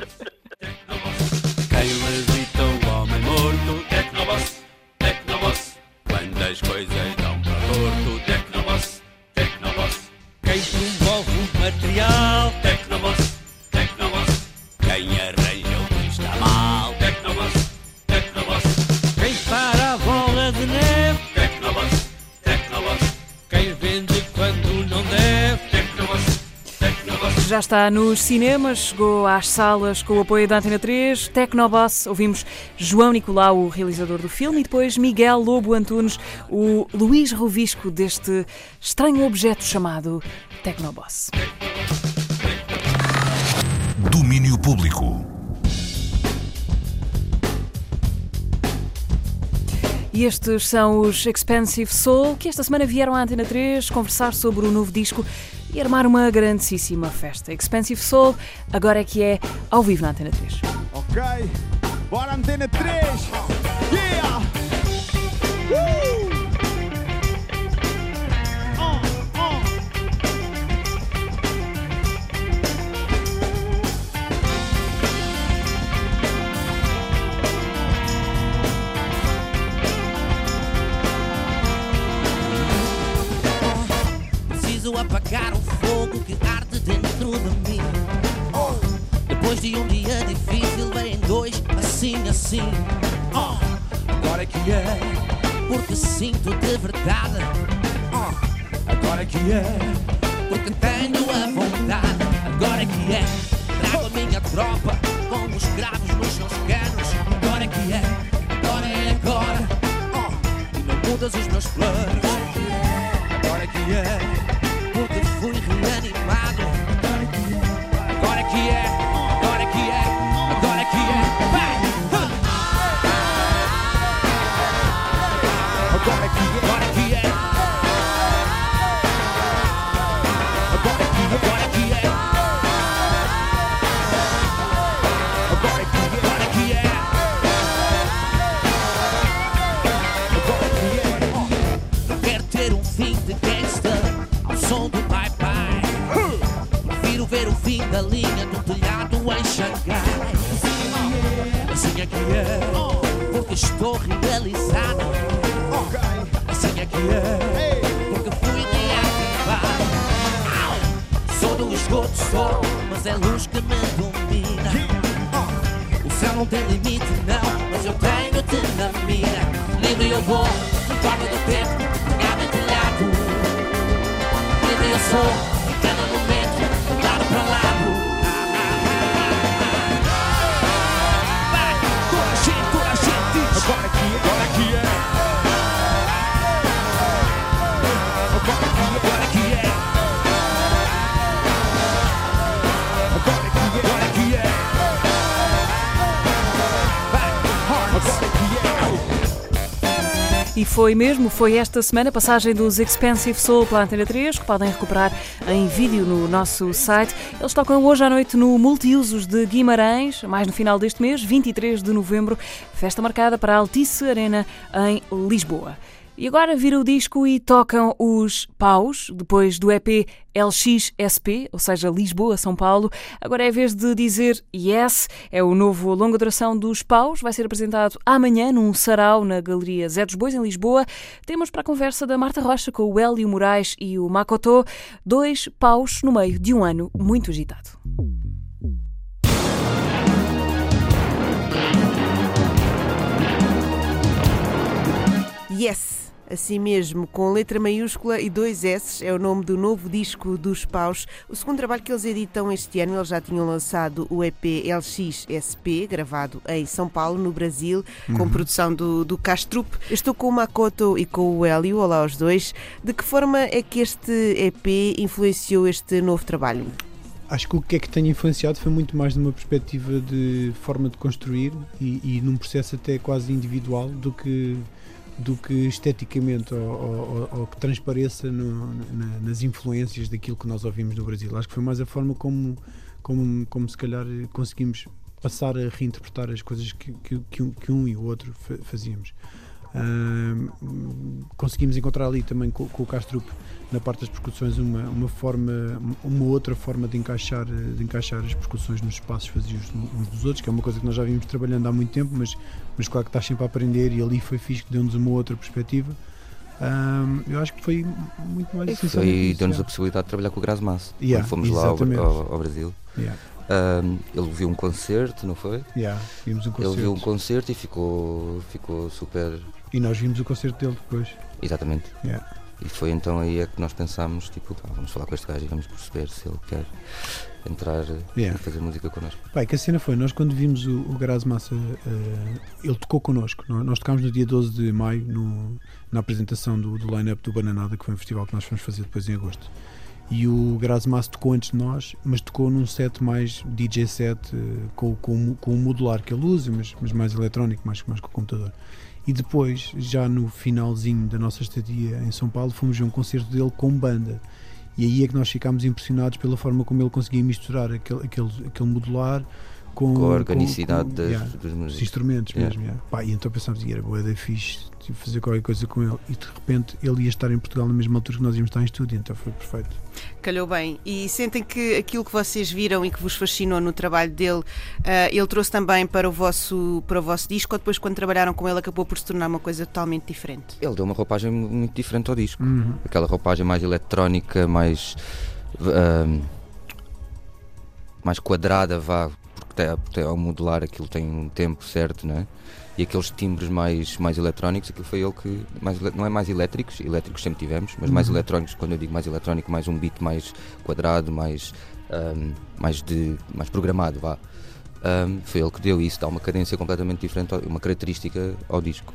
está nos cinemas, chegou às salas com o apoio da Antena 3, Tecnoboss, ouvimos João Nicolau, o realizador do filme, e depois Miguel Lobo Antunes, o Luís Rovisco deste estranho objeto chamado Tecnoboss. Domínio Público. E estes são os Expensive Soul, que esta semana vieram à Antena 3 conversar sobre o novo disco e armar uma grandíssima festa. Expensive Soul, agora é que é ao vivo na Antena 3. Ok, bora Antena 3! Yeah! Preciso apagar o fogo que arde dentro de mim. Oh, depois de um dia difícil, vem dois assim, assim. Oh, agora que é, porque sinto de verdade. Oh, agora que é, porque tenho a vontade. Agora que é, trago a minha tropa com os cravos nos seus canos. Agora que é, agora é agora. Oh, e não mudas os meus planos. Agora que é, porque fui. Agora o fim da linha do telhado em Xangai. Assim é que é, porque estou realizado. Assim é que é, porque fui reativado. Sou do esgoto, sou, mas é luz que me domina. O céu não tem limite, não, mas eu tenho-te na mira. Livre eu vou, importa do tempo, pegado em telhado. Livre eu sou, E foi mesmo, foi esta semana a passagem dos Expensive Soul pela Antena 3, que podem recuperar em vídeo no nosso site. Eles tocam hoje à noite no Multiusos de Guimarães, mais no final deste mês, 23 de novembro, festa marcada para a Altice Arena em Lisboa. E agora viram o disco e tocam os Paus, depois do EP LXSP, ou seja, Lisboa-São Paulo. Agora é a vez de dizer Yes, é o novo longa duração dos Paus, vai ser apresentado amanhã num sarau na Galeria Zé dos Bois, em Lisboa. Temos para a conversa da Marta Rocha com o Hélio Moraes e o Makoto, dois paus no meio de um ano muito agitado. Yes, assim mesmo, com letra maiúscula e dois S, é o nome do novo disco dos Paus. O segundo trabalho que eles editam este ano, eles já tinham lançado o EP LXSP, gravado em São Paulo, no Brasil, com Uhum. produção do, do Castrup. Estou com o Makoto e com o Hélio, olá aos dois. De que forma é que este EP influenciou este novo trabalho? Acho que o que é que tem influenciado foi muito mais numa perspectiva de forma de construir e, e num processo até quase individual do que do que esteticamente ou, que transpareça no- na- nas influências daquilo que nós ouvimos no Brasil. Acho que foi mais a forma como, como, como se calhar conseguimos passar a reinterpretar as coisas que, que, que um, que um e o outro fa- fazíamos. Conseguimos encontrar ali também com, com o Castrup na parte das percussões uma, uma forma uma outra forma de encaixar de encaixar as percussões nos espaços vazios uns dos outros que é uma coisa que nós já vimos trabalhando há muito tempo mas mas claro que estás sempre a aprender e ali foi fixe que deu-nos uma outra perspectiva Ahm, eu acho que foi muito mais essencial Foi, deu-nos a possibilidade de trabalhar com o Grasmass Yeah, quando fomos lá ao, exatamente. ao- ao Brasil. Yeah. Ahm, ele viu um concerto, não foi? Yeah, vimos um Ele viu um concerto. concerto e ficou, ficou super. E nós vimos o concerto dele depois Exatamente. Yeah. E foi então aí é que nós pensámos, tipo, vamos falar com este gajo e vamos perceber se ele quer entrar Yeah. e fazer música connosco. Pai, que a cena foi, nós quando vimos o, o Graz Massa, eh, ele tocou connosco. Nós, nós tocámos no dia 12 de maio no- na apresentação do, do line-up do Bananada, que foi um festival que nós fomos fazer depois em agosto. E o Graz Massa tocou antes de nós, mas tocou num set mais DJ set, eh, com, com, com o modular que ele usa, mas, mas mais eletrónico, mais, mais com o computador. E depois, já no finalzinho da nossa estadia em São Paulo, fomos ver um concerto dele com banda. E aí é que nós ficámos impressionados pela forma como ele conseguia misturar aquele, aquele, aquele modular com, Com a organicidade com- das- yeah, dos músicos. os instrumentos Yeah. mesmo. yeah. Pá, e então pensámos que era boa da fixe tipo, fazer qualquer coisa com ele. E de repente ele ia estar em Portugal na mesma altura que nós íamos estar em estúdio, então foi perfeito. Calhou bem. E sentem que aquilo que vocês viram e que vos fascinou no trabalho dele, ah, ele trouxe também para o, vosso, para o vosso disco, ou depois, quando trabalharam com ele, acabou por se tornar uma coisa totalmente diferente? Ele deu uma roupagem mu- muito diferente ao disco. Uhum. Aquela roupagem mais eletrónica, mais. ahm, mais quadrada, vá, tem, porque tem- ao modular aquilo tem um tempo certo, não é? E aqueles timbres mais, mais eletrónicos, aquilo foi ele que. Mais, não é mais elétricos, elétricos sempre tivemos, mas mais Uhum. eletrónicos, quando eu digo mais eletrónico, mais um beat mais quadrado, mais, ahm, mais, de, mais programado, vá. Ahm, foi ele que deu isso, dá uma cadência completamente diferente, uma característica ao disco,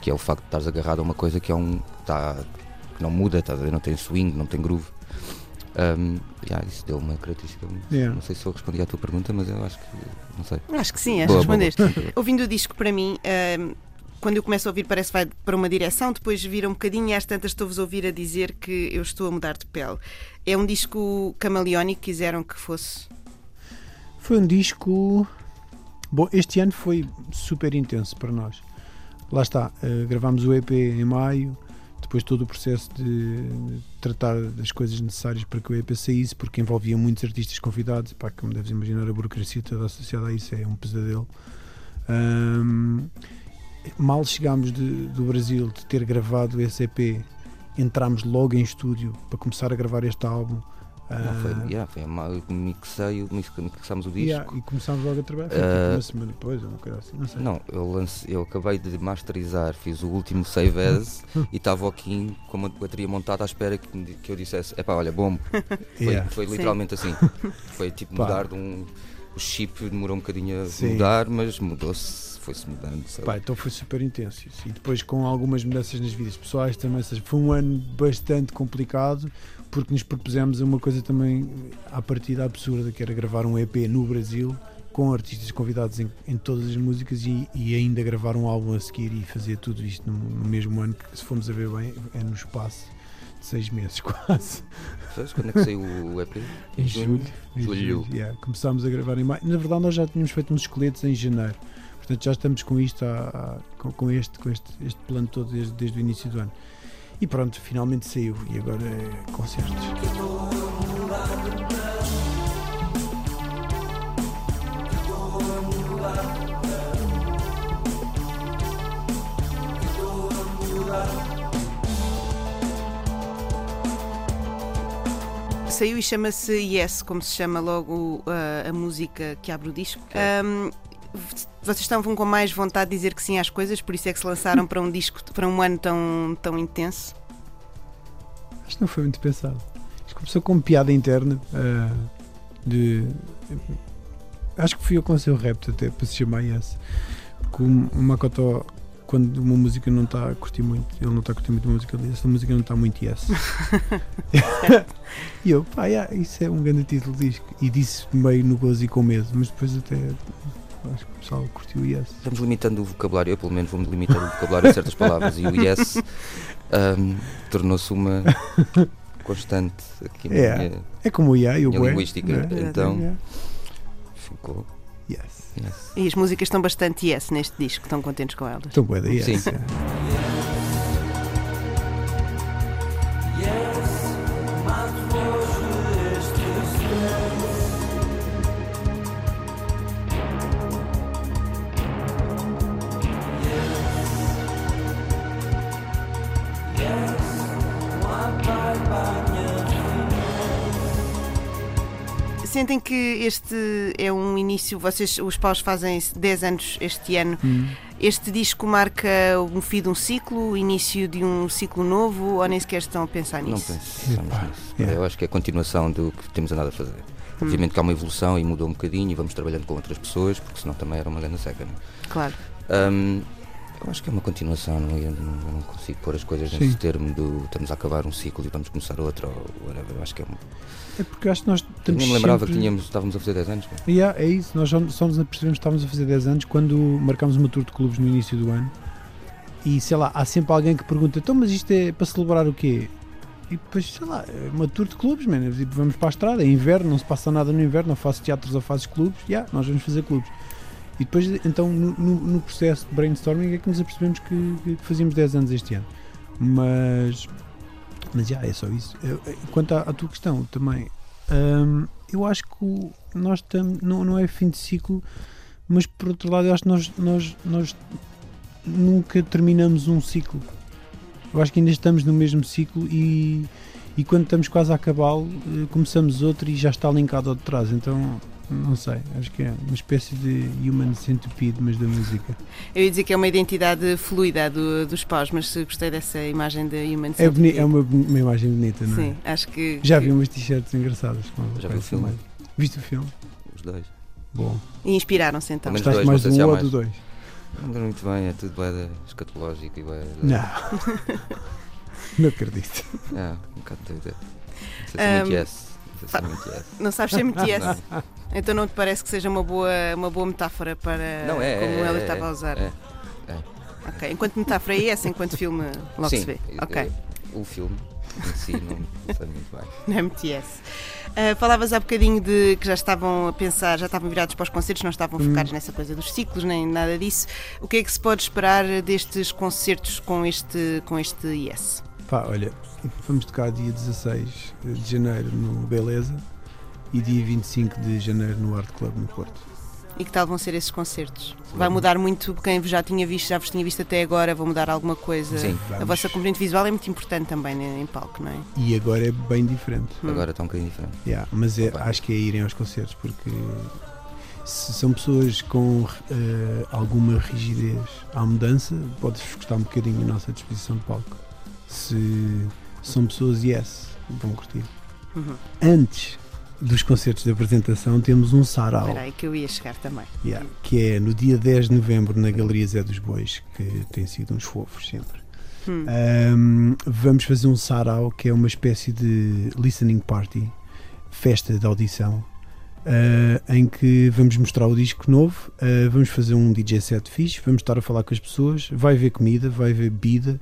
que é o facto de estares agarrado a uma coisa que é um. Tá, que não muda, ver? Não tem swing, não tem groove. Um, yeah, isso deu uma característica. Yeah. Não sei se eu respondi à tua pergunta, mas eu acho que. Não sei. Acho que sim, acho que respondeste. Ouvindo o disco, para mim, ahm, quando eu começo a ouvir, parece que vai para uma direção, depois vira um bocadinho e às tantas estou-vos a ouvir a dizer que eu estou a mudar de pele. É um disco camaleónico, quiseram que fosse. Foi um disco. Bom, este ano foi super intenso para nós. Lá está, eh, gravámos o EP em maio, depois todo o processo de tratar das coisas necessárias para que o EP saísse, porque envolvia muitos artistas convidados. Pá, como deves imaginar, a burocracia toda associada a isso é um pesadelo. Ahm, mal chegámos de- do Brasil de ter gravado esse EP, entramos logo em estúdio para começar a gravar este álbum. Não, foi, Ah, yeah, foi a mixei, o- mix- mixámos o disco. Yeah, e começámos logo a trabalhar. Foi tipo Ah, uma semana depois, ou uma coisa assim. Não sei. Não, eu, lance, eu acabei de masterizar, fiz o último save as e estava Kim com uma bateria montada à espera que, que eu dissesse: é pá, olha, bom. Foi, Yeah. foi Sim. literalmente assim. Foi tipo Pá. mudar de um. O chip demorou um bocadinho a Sim. mudar, mas mudou-se, foi-se mudando. sabe? Pá, então foi super intenso. E depois com algumas mudanças nas vidas pessoais também. Seja, foi um ano bastante complicado porque nos propusemos a uma coisa também à partida absurda, que era gravar um EP no Brasil com artistas convidados em, em todas as músicas e, e ainda gravar um álbum a seguir e fazer tudo isto no, no mesmo ano, que se formos a ver bem, é no espaço de seis meses quase. Sabes quando é que saiu o EP? Em julho. Em Julho. yeah. Começámos a gravar em maio. Na verdade, nós já tínhamos feito uns esqueletos em janeiro. Portanto, já estamos com isto, há- há- com, com este, com este, este plano todo desde, desde o início do ano. E pronto, finalmente saiu. E agora é concertos. Saiu e chama-se Yes, como se chama logo uh, a música que abre o disco. Um, vocês estavam com mais vontade de dizer que sim às coisas, por isso é que se lançaram para um disco, para um ano tão, tão intenso. Acho que não foi muito pensado. Isto começou com piada interna ah, de. Acho que fui eu que lancei o rap até para se chamar Yes. Porque o, Makoto, quando uma música não está a curtir muito, ele não está a curtir muito a música, ele diz: esta música não está muito Yes. e eu, pá, yeah, isso é um grande título de disco. E disse meio no gozo e com medo, mas depois até. Acho que o pessoal curtiu o Yes. Vamos limitando o vocabulário, eu pelo menos vou-me limitar o vocabulário a certas palavras e o yes ahm, tornou-se uma constante aqui na É, minha, é como o yeah e o bué, linguística. é? Então Yeah. ficou. Yes. yes. E as músicas estão bastante yes neste disco, estão contentes com elas. Estão bué da yes. Sim. Sentem que este é um início, vocês, os paus fazem 10 anos este ano. Hum. Este disco marca um fim de um ciclo, o início de um ciclo novo, ou nem sequer estão a pensar Não nisso? pensamos nisso. Eu acho que é a continuação do que temos andado a fazer. Obviamente que há uma evolução e mudou um bocadinho e vamos trabalhando com outras pessoas, porque senão também era uma grande seca. Não? é? Claro. Hum, eu acho que é uma continuação, não, eu não, eu não consigo pôr as coisas Sim. nesse termo do estamos a acabar um ciclo e vamos começar outro ou whatever. Eu acho que é um. É porque acho que nós Eu nem me lembrava sempre... que tínhamos, estávamos a fazer 10 anos. Yeah, é isso, nós só, só nos apercebemos que estávamos a fazer 10 anos quando marcámos uma tour de clubes no início do ano e sei lá, há sempre alguém que pergunta então mas isto é para celebrar o quê? E depois, sei lá, é uma tour de clubes, man. Tipo, vamos para a estrada, é inverno, não se passa nada no inverno, não faço teatros ou fazes clubes, yeah, nós vamos fazer clubes. E depois, então, no, no- processo de brainstorming é que nos apercebemos que, que fazíamos 10 anos este ano. Mas, mas já, é só isso. Eu- Quanto à, à tua questão também, hum, eu acho que nós estamos, não, não é fim de ciclo, mas por outro lado, eu acho que nós, nós, nós nunca terminamos um ciclo. Eu acho que ainda estamos no mesmo ciclo e, e quando estamos quase a acabá-lo, eh, começamos outro e já está linkado ao de trás. Então, não sei, acho que é uma espécie de human centipede, mas da música. Eu ia dizer que é uma identidade fluida do- dos paus, mas gostei dessa imagem de Human É, boni Centipede. é uma, uma imagem bonita, não é? Sim, acho que. Já que- vi umas t-shirts engraçadas. Com Já vi o filme? imagem. Viste o filme? Os dois. Bom. E inspiraram-se então. Gostaste dois, mais do um ou mais. do dois? Não lembro muito bem, é tudo bué escatológico e bué. Não. Não acredito. É, um bocado doido. Não sei se é Um, é yes. Não sabes ser muito yes. Não. Então não te parece que seja uma boa, uma boa metáfora para Não, é, como é, ela é, estava a é, usar? é, é. Ok, enquanto metáfora é essa, enquanto filme logo Sim, se vê. eu- Ok. eu- o filme em si não sei muito bem. Não é muito yes. Ah, falavas há bocadinho de que já estavam a pensar, já estavam virados para os concertos, não estavam Hum. focados nessa coisa dos ciclos, nem nada disso. O que é que se pode esperar destes concertos com este, com este yes? Pá, olha, vamos tocar dia 16 de janeiro no Beleza e dia 25 de janeiro no Art Club no Porto. E que tal vão ser esses concertos? Vai mudar muito quem vos já tinha visto, já vos tinha visto até agora, vão mudar alguma coisa? Sim. A Vamos. vossa componente visual é muito importante também né, em palco, não é? E agora é bem diferente. Hum. Agora está um bocadinho diferente. Yeah, mas é- acho que é irem aos concertos porque se são pessoas com eh, alguma rigidez à mudança, pode-vos custar um bocadinho a nossa disposição de palco. Se são pessoas yes, vão curtir. Uhum. Antes dos concertos de apresentação temos um sarau. Espera aí que eu ia chegar também. Yeah, que é no dia 10 de novembro na Galeria Zé dos Bois, que tem sido uns fofos sempre. Hum. Um, vamos fazer um sarau que é uma espécie de listening party, festa de audição, uh, em que vamos mostrar o disco novo, uh, vamos fazer um DJ set fixe, vamos estar a falar com as pessoas, vai haver comida, vai haver bebida.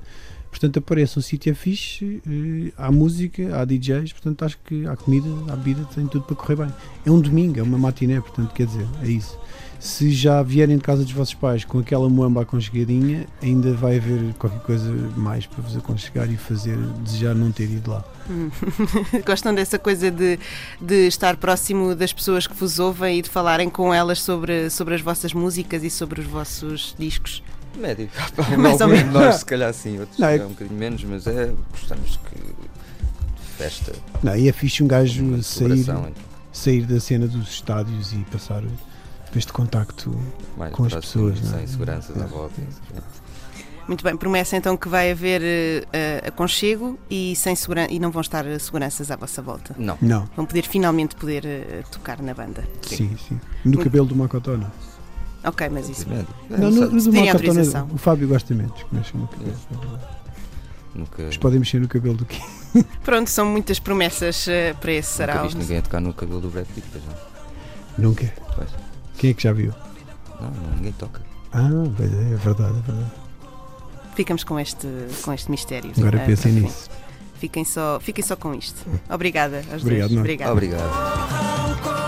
Portanto, apareça, o sítio é fixe, eh, há música, há DJs, portanto, acho que há comida, há bebida, tem tudo para correr bem. É um domingo, é uma matiné, portanto, quer dizer, é isso. Se já vierem de casa dos vossos pais com aquela moamba aconchegadinha, ainda vai haver qualquer coisa mais para vos aconchegar e fazer desejar não ter ido lá. Hum. Gostam dessa coisa de, de estar próximo das pessoas que vos ouvem e de falarem com elas sobre, sobre as vossas músicas e sobre os vossos discos? Médio. Mais ou menos. Nós, se calhar, sim, outros Não, é- é um bocadinho menos, mas é. Gostamos que. de festa. Não, e é fixe um gajo sair, então. sair da cena dos estádios e passar este contacto Mais com as pessoas. é? Sem seguranças É. à volta. Muito bem, promessa então que vai haver eh, aconchego e, sem seguran e não vão estar seguranças à vossa volta. Não. Não. Vão poder finalmente poder eh, tocar na banda. Sim, sim. No cabelo do Macotona. Ok, mas isso. Não, no se do terem Macotona, autorização. o Fábio gosta menos que mexam no cabelo. Nunca, Mas podem mexer no cabelo do quê? Pronto, são muitas promessas eh, para esse nunca sarau. viste ninguém a tocar no cabelo do Brad Pitt, pois não? Nunca. Pois. Quem é que já viu? Não, não, ninguém toca. Ah, pois é, é verdade, é verdade. Ficamos com este, com este mistério. Agora eh, pensem nisso. Fiquem só, fiquem só com isto. Obrigada aos Obrigado, dois. Obrigado.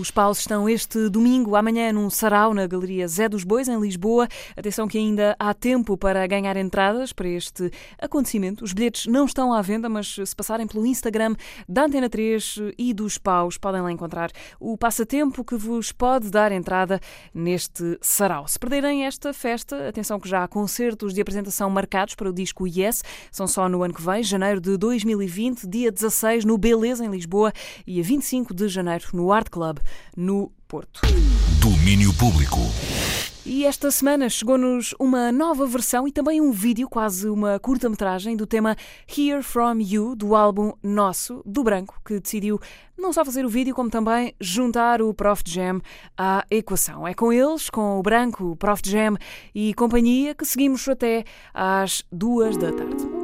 Os paus estão este domingo, amanhã, num sarau na Galeria Zé dos Bois, em Lisboa. Atenção que ainda há tempo para ganhar entradas para este acontecimento. Os bilhetes não estão à venda, mas se passarem pelo Instagram da Antena 3 e dos paus, podem lá encontrar o passatempo que vos pode dar entrada neste sarau. Se perderem esta festa, atenção que já há concertos de apresentação marcados para o disco Yes, são só no ano que vem, janeiro de 2020, dia 16 no Beleza, em Lisboa, e a 25 de janeiro no Art Club, no Porto. Domínio Público. E esta semana chegou-nos uma nova versão e também um vídeo, quase uma curta-metragem, do tema Hear From You, do álbum Nosso, do Branco, que decidiu não só fazer o vídeo, como também juntar o Prof Jam à equação. É com eles, com o Branco, o Prof Jam e companhia, que seguimos até às duas da tarde.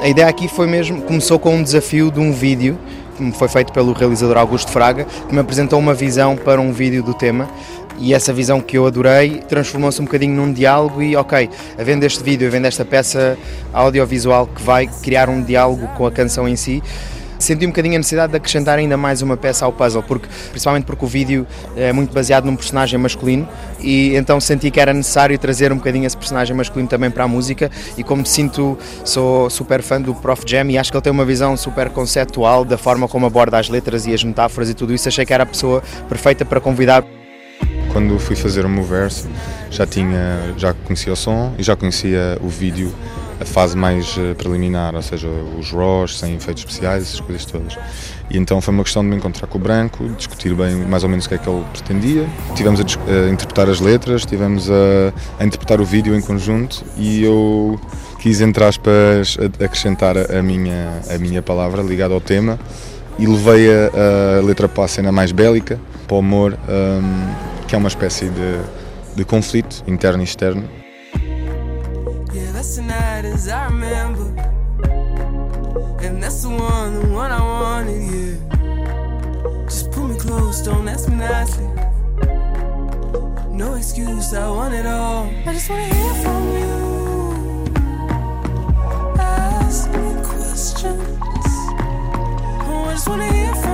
A ideia aqui foi mesmo, começou com um desafio de um vídeo que foi feito pelo realizador Augusto Fraga, que me apresentou uma visão para um vídeo do tema. E essa visão que eu adorei transformou-se um bocadinho num diálogo e ok, havendo este vídeo, havendo esta peça audiovisual que vai criar um diálogo com a canção em si, senti um bocadinho a necessidade de acrescentar ainda mais uma peça ao puzzle, porque, principalmente porque o vídeo é muito baseado num personagem masculino e então senti que era necessário trazer um bocadinho esse personagem masculino também para a música e como sinto, sou super fã do Prof. Jam e acho que ele tem uma visão super conceptual da forma como aborda as letras e as metáforas e tudo isso, achei que era a pessoa perfeita para convidar. Quando fui fazer o meu verso, já tinha, já conhecia o som e já conhecia o vídeo, a fase mais preliminar, ou seja, os RAWs, sem efeitos especiais, essas coisas todas. E então foi uma questão de me encontrar com o Branco, discutir bem mais ou menos o que é que ele pretendia. Tivemos a, a interpretar as letras, tivemos a, a, interpretar o vídeo em conjunto e eu quis, entre aspas, acrescentar a minha, a minha palavra ligada ao tema e levei a, a letra para a cena mais bélica, para o humor. Um, que é uma espécie de, de conflito interno e externo. Yeah, that's the night as I remember. And that's the one, the one I wanted, yeah. Just pull me close, don't ask me nicely. No excuse, I want it all. I just wanna hear from you. Ask me questions. Oh, I just wanna hear from you.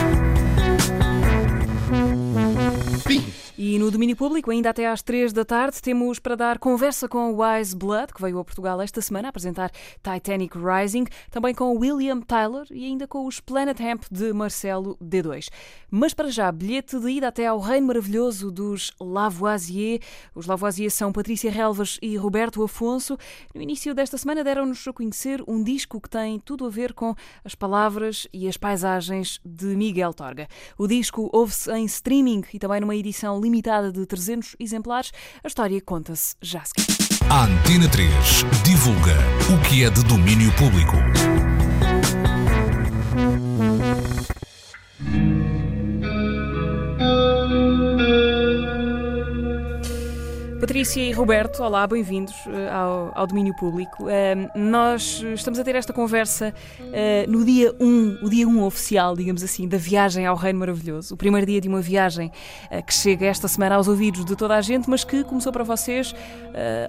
be. E no domínio público, ainda até às 3 da tarde, temos para dar conversa com o Wise Blood, que veio a Portugal esta semana apresentar Titanic Rising, também com William Tyler e ainda com os Planet Hemp de Marcelo D2. Mas para já, bilhete de ida até ao reino maravilhoso dos Lavoisier. Os Lavoisier são Patrícia Relvas e Roberto Afonso. No início desta semana deram-nos a conhecer um disco que tem tudo a ver com as palavras e as paisagens de Miguel Torga. O disco ouve-se em streaming e também numa edição limitada limitada de 300 exemplares. A história conta-se já seguir. A Antena 3 divulga o que é de domínio público. Patrícia e Roberto, olá, bem-vindos ao, ao, domínio público. Uh, nós estamos a ter esta conversa uh, no dia 1, o dia 1 oficial, digamos assim, da viagem ao Reino Maravilhoso. O primeiro dia de uma viagem uh, que chega esta semana aos ouvidos de toda a gente, mas que começou para vocês,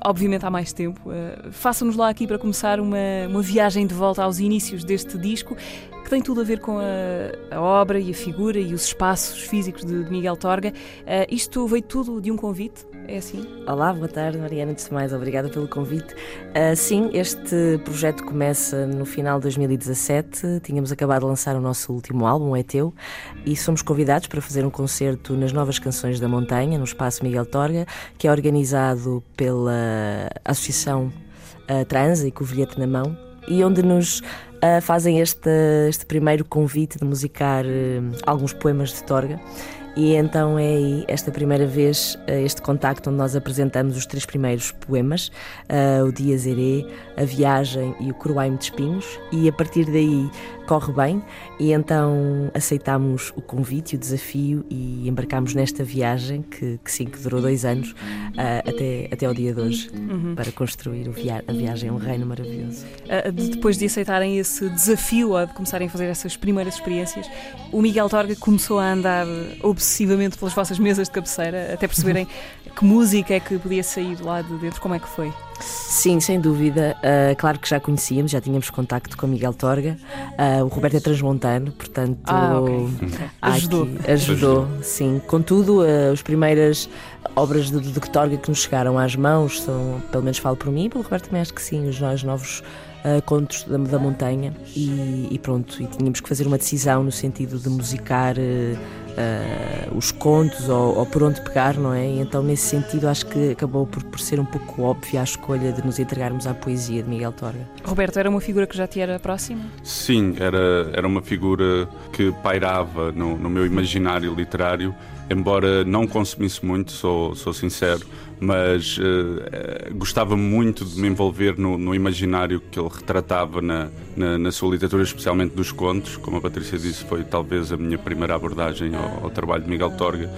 obviamente, há mais tempo. Façam-nos lá aqui para começar uma, uma viagem de volta aos inícios deste disco que tem tudo a ver com a, a, obra e a figura e os espaços físicos de, de Miguel Torga. Uh, isto veio tudo de um convite? É assim? Olá, boa tarde, Mariana. Antes de mais, obrigada pelo convite. Uh, sim, este projeto começa no final de 2017. Tínhamos acabado de lançar o nosso último álbum, É Teu, e somos convidados para fazer um concerto nas Novas Canções da Montanha, no Espaço Miguel Torga, que é organizado pela Associação uh, Trans e com o Vilhete na Mão, e onde nos uh, fazem este, este primeiro convite de musicar alguns poemas de Torga. E então é aí, esta primeira vez, eh, este contacto onde nós apresentamos os três primeiros poemas, uh, o Dia Zerê, a Viagem e o Coroaime de Espinhos, e a partir daí corre bem, e então aceitámos o convite e o desafio e embarcámos nesta viagem, que, que sim, que durou dois anos, uh, até, até ao dia de hoje, Uhum. para construir via a viagem a um reino maravilhoso. Uh, de- depois de aceitarem esse desafio ou de começarem a fazer essas primeiras experiências, o Miguel Torga começou a andar obsessivamente pelas vossas mesas de cabeceira até perceberem que música é que podia sair lá de dentro. Como é que foi? Sim, sem dúvida. Uh, claro que já conhecíamos, já tínhamos contacto com o Miguel Torga. Uh, o Roberto é transmontano, portanto. Ah, ok. há Ajudou. aqui- ajudou, sim. Contudo, uh, as primeiras obras de, de Torga que nos chegaram às mãos são, pelo menos falo por mim, e pelo Roberto também acho que sim, os, os novos. uh, contos da, da montanha e, e pronto, e tínhamos que fazer uma decisão no sentido de musicar uh, uh, os contos ou, ou por onde pegar, não é? E então, nesse sentido, acho que acabou por, por ser um pouco óbvia a escolha de nos entregarmos à poesia de Miguel Torga. Roberto, era uma figura que já te era próxima? Sim, era, era uma figura que pairava no, no meu imaginário literário, embora não consumisse muito, sou, sou sincero, mas eh, gostava muito de me envolver no, no imaginário que ele retratava na, na, na sua literatura, especialmente dos contos. Como a Patrícia disse, foi talvez a minha primeira abordagem ao, trabalho de Miguel Torga.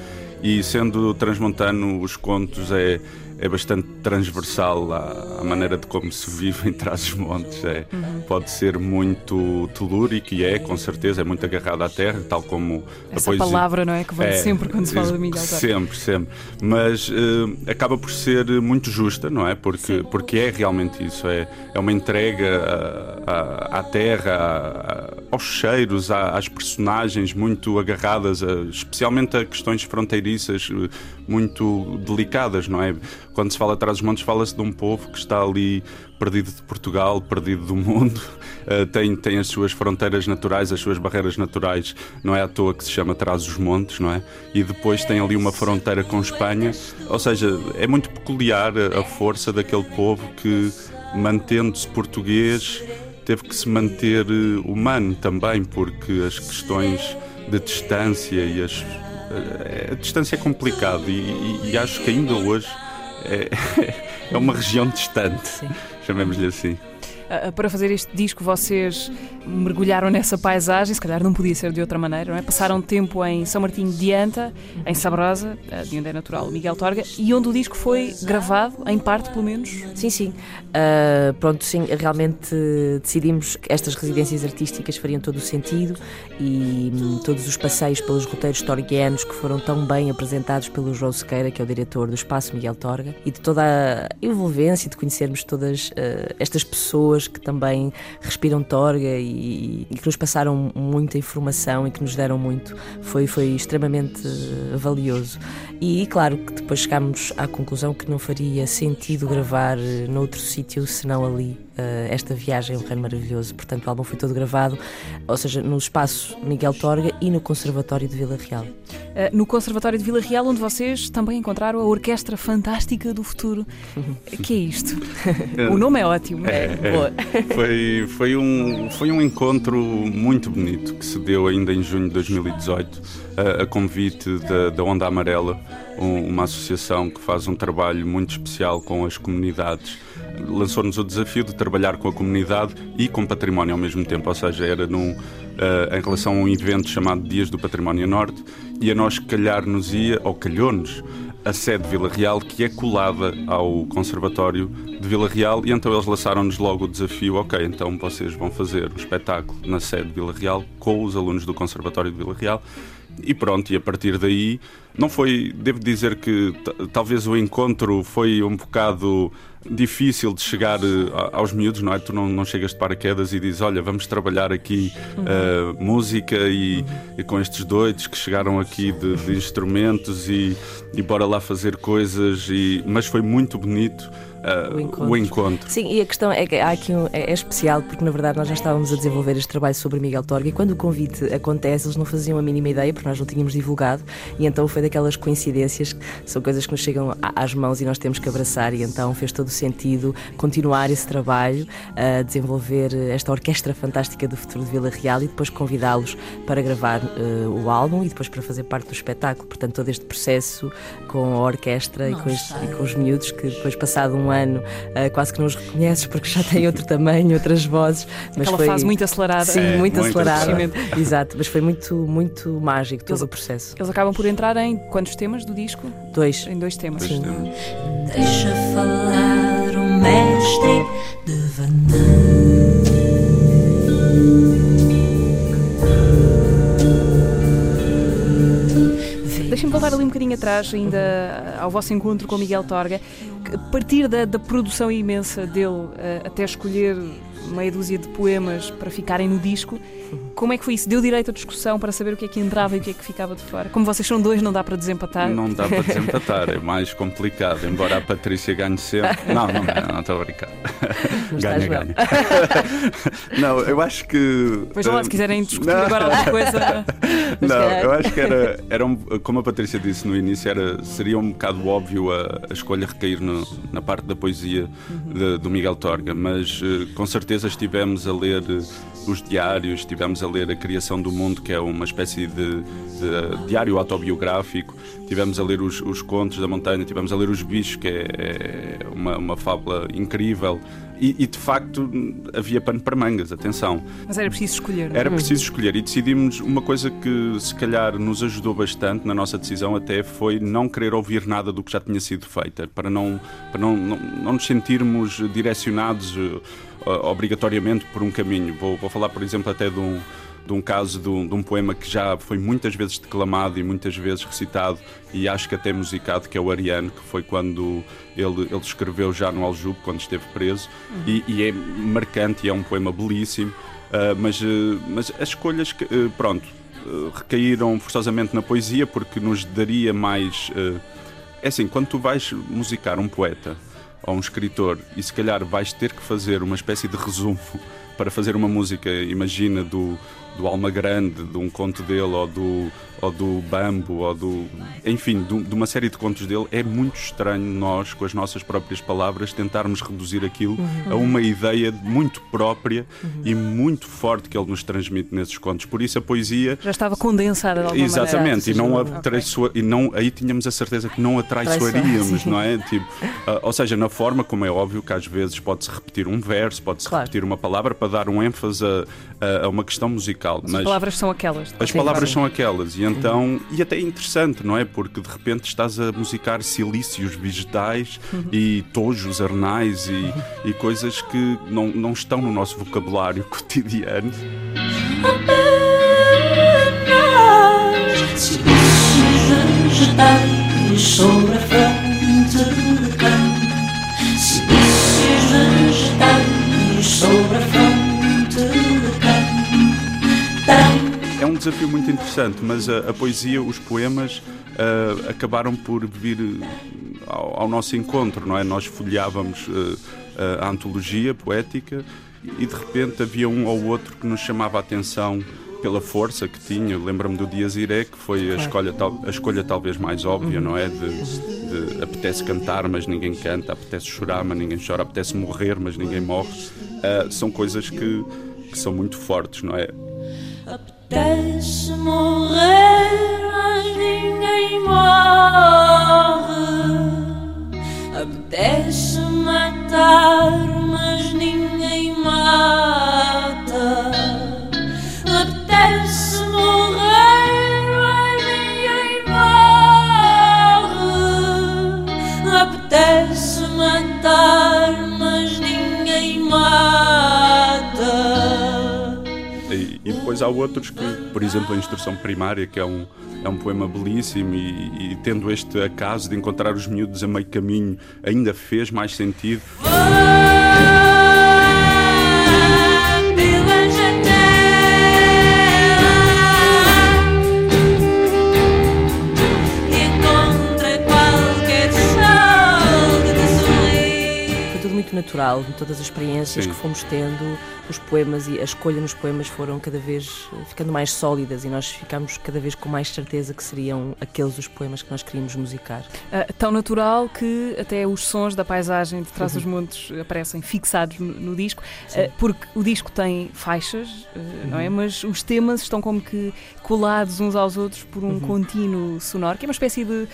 E sendo transmontano, os contos é, é bastante transversal à, à maneira de como se vive em Trás-os-Montes. É, Uhum. Pode ser muito telúrico e é, com certeza, é muito agarrado à terra, tal como a Essa poesia. palavra, não é? Que vem sempre quando se fala de Miguel Torga. Sempre, sempre. Mas eh, acaba por ser muito justa, não é? Porque, porque é realmente isso. É, é uma entrega à, à- terra, aos cheiros, às personagens muito agarradas, a- especialmente a questões fronteiriças eh, muito delicadas, não é? Quando se fala atrás dos montes, fala-se de um povo que está ali perdido de Portugal, perdido do mundo, eh, tem, tem as suas fronteiras naturais, as suas barreiras naturais, não é à toa que se chama Trás os Montes, não é? E depois tem ali uma fronteira com Espanha, ou seja, é muito peculiar a, a força daquele povo que, mantendo-se português, teve que se manter eh, humano também, porque as questões de distância e as. Eh, A distância é complicado e, e- e acho que ainda hoje é, é uma região distante, chamemos-lhe assim. Para fazer este disco, vocês mergulharam nessa paisagem, se calhar não podia ser de outra maneira, não é? Passaram tempo em São Martinho de Anta, em Sabrosa, ah, de onde é natural Miguel Torga, e onde o disco foi gravado, em parte pelo menos. Sim, sim. Uh, pronto, sim, realmente decidimos que estas residências artísticas fariam todo o sentido e hum, todos os passeios pelos roteiros torguianos que foram tão bem apresentados pelo João Sequeira, que é o diretor do Espaço Miguel Torga, e de toda a envolvência de conhecermos todas uh, estas pessoas que também respiram Torga e, e que nos passaram muita informação e que nos deram muito, foi, foi extremamente valioso. E claro que depois chegámos à conclusão que não faria sentido gravar noutro sítio senão ali esta viagem, um reino maravilhoso. Portanto, o álbum foi todo gravado, ou seja, no espaço Miguel Torga e no Conservatório de Vila Real. Ah, no Conservatório de Vila Real, onde vocês também encontraram a Orquestra Fantástica do Futuro. que é isto? o nome é ótimo. É, é. Foi, foi, um, foi um encontro muito bonito que se deu ainda em junho de 2018, a, a convite da, da Onda Amarela, um- uma associação que faz um trabalho muito especial com as comunidades. Lançou-nos o desafio de trabalhar com a comunidade e com património ao mesmo tempo, ou seja, era num, eh, em relação a um evento chamado Dias do Património Norte, e a nós calhar-nos ia, ou calhou-nos, a sede de Vila Real, que é colada ao Conservatório de Vila Real, e então eles lançaram-nos logo o desafio: ok, então vocês vão fazer um espetáculo na sede de Vila Real com os alunos do Conservatório de Vila Real. E pronto, e a partir daí, não foi, devo dizer que talvez o encontro foi um bocado difícil de chegar eh, aos miúdos, não é? Tu não, não chegas de paraquedas e dizes, olha, vamos trabalhar aqui eh, música e, e com estes doidos que chegaram aqui de, de instrumentos e, e bora lá fazer coisas, e, mas foi muito bonito eh, o encontro. Sim, e a questão é que há aqui um, é, é especial porque na verdade nós já estávamos a desenvolver este trabalho sobre Miguel Torga e quando o convite acontece eles não faziam a mínima ideia porque nós não tínhamos divulgado e então foi daquelas coincidências que são coisas que nos chegam a- às mãos e nós temos que abraçar, e então fez todo o sentido continuar esse trabalho, a desenvolver esta orquestra fantástica do futuro de Vila Real e depois convidá-los para gravar eh, o álbum e depois para fazer parte do espetáculo. Portanto, todo este processo com a orquestra e com, estes- e com os miúdos, que depois, passado um ano, eh, quase que não os reconheces porque já têm outro tamanho, outras vozes. Aquela fase muito acelerada. Sim, É, muito, muito acelerada. acelerada. Exato, mas foi muito, muito mágico todo Eles- o processo. Eles acabam por entrar em quantos temas do disco? Dois. Em dois temas. Sim. Deixa falar o mestre de Deixem-me voltar ali um bocadinho atrás, ainda ao vosso encontro com o Miguel Torga. Partir da, da produção imensa dele eh, até escolher meia dúzia de poemas para ficarem no disco, como é que foi isso? Deu direito à discussão para saber o que é que entrava e o que é que ficava de fora? Como vocês são dois, não dá para desempatar? Não dá para desempatar, é mais complicado. Embora a Patrícia ganhe sempre. Não, não ganha, não estou a brincar. Ganha, ganha. Não, eu acho que. Vejam lá, eh, se quiserem discutir não. agora alguma coisa. mas Não, eu acho que era, era um- como a Patrícia disse no início, era, seria um bocado óbvio a, a escolha recair no- na parte da poesia de- do Miguel Torga, mas eh, com certeza estivemos a ler eh, os diários, estivemos a ler A Criação do Mundo, que é uma espécie de, de diário autobiográfico, estivemos a ler os, os Contos da Montanha, estivemos a ler Os Bichos, que é, é uma, uma fábula incrível. E, e, de facto havia pano para mangas, atenção. Mas era preciso escolher. não é? Era preciso escolher e decidimos uma coisa que se calhar nos ajudou bastante na nossa decisão até foi não querer ouvir nada do que já tinha sido feita, para não, para não, não, não nos sentirmos direcionados eh, obrigatoriamente por um caminho. Vou, vou falar, por exemplo, até de um, de um caso de um, de um poema que já foi muitas vezes declamado e muitas vezes recitado e acho que até musicado, que é o Ariano, que foi quando ele, ele escreveu já no Aljube, quando esteve preso, e, e é marcante e é um poema belíssimo. Uh, mas, uh, mas as escolhas, que, uh, pronto, recaíram forçosamente na poesia porque nos daria mais. é assim, quando tu vais musicar um poeta ou um escritor e se calhar vais ter que fazer uma espécie de resumo para fazer uma música, imagina, do, do Alma Grande, de um conto dele, ou do, ou do Bambo, ou do. Enfim, de, de uma série de contos dele, é muito estranho nós, com as nossas próprias palavras, tentarmos reduzir aquilo Uhum. a uma ideia muito própria e muito forte que ele nos transmite nesses contos. Por isso a poesia. Já estava condensada de alguma Exatamente, e não, maneira. atraiçoa- e não aí tínhamos a certeza que não atraiçoaríamos, Traiçoar, não é? Tipo, ah, ou seja, na forma como é óbvio que às vezes pode-se repetir um verso, pode-se repetir uma palavra para dar um ênfase a, a- a uma questão musical. As Mas palavras são aquelas. as palavras são aquelas, e então, e até é interessante, não é? Porque de repente estás a musicar silícios vegetais e tojos arnais e, e coisas que não, não estão no nosso vocabulário cotidiano. Sobre a fronte de quem? Silícios vegetais sobre a fronte desafio muito interessante, mas a, a poesia, os poemas ah, acabaram por vir eh, ao, ao nosso encontro, não é? Nós folheávamos eh, a antologia poética e de repente havia um ou outro que nos chamava a atenção pela força que tinha. Lembro-me do Dias Iré, que foi a escolha, tal- a escolha talvez mais óbvia, Uhum. não é? De, de apetece cantar, mas ninguém canta, apetece chorar, mas ninguém chora, apetece morrer, mas ninguém morre. Ah, são coisas que, que são muito fortes, não é? Apetece morrer, mas ninguém morre. Apetece matar, depois há outros que, por exemplo, a Instrução Primária, que é um, é um poema belíssimo, e, e tendo este acaso de encontrar os miúdos a meio caminho, ainda fez mais sentido. Muito natural de todas as experiências Sim. que fomos tendo, os poemas e a escolha nos poemas foram cada vez eh, ficando mais sólidas e nós ficamos cada vez com mais certeza que seriam aqueles os poemas que nós queríamos musicar. Ah, tão natural que até os sons da paisagem de trás Uhum. dos montes aparecem fixados no, no disco, ah, porque o disco tem faixas, ah, não é? Uhum. Mas os temas estão como que colados uns aos outros por um Uhum. contínuo sonoro, que é uma espécie de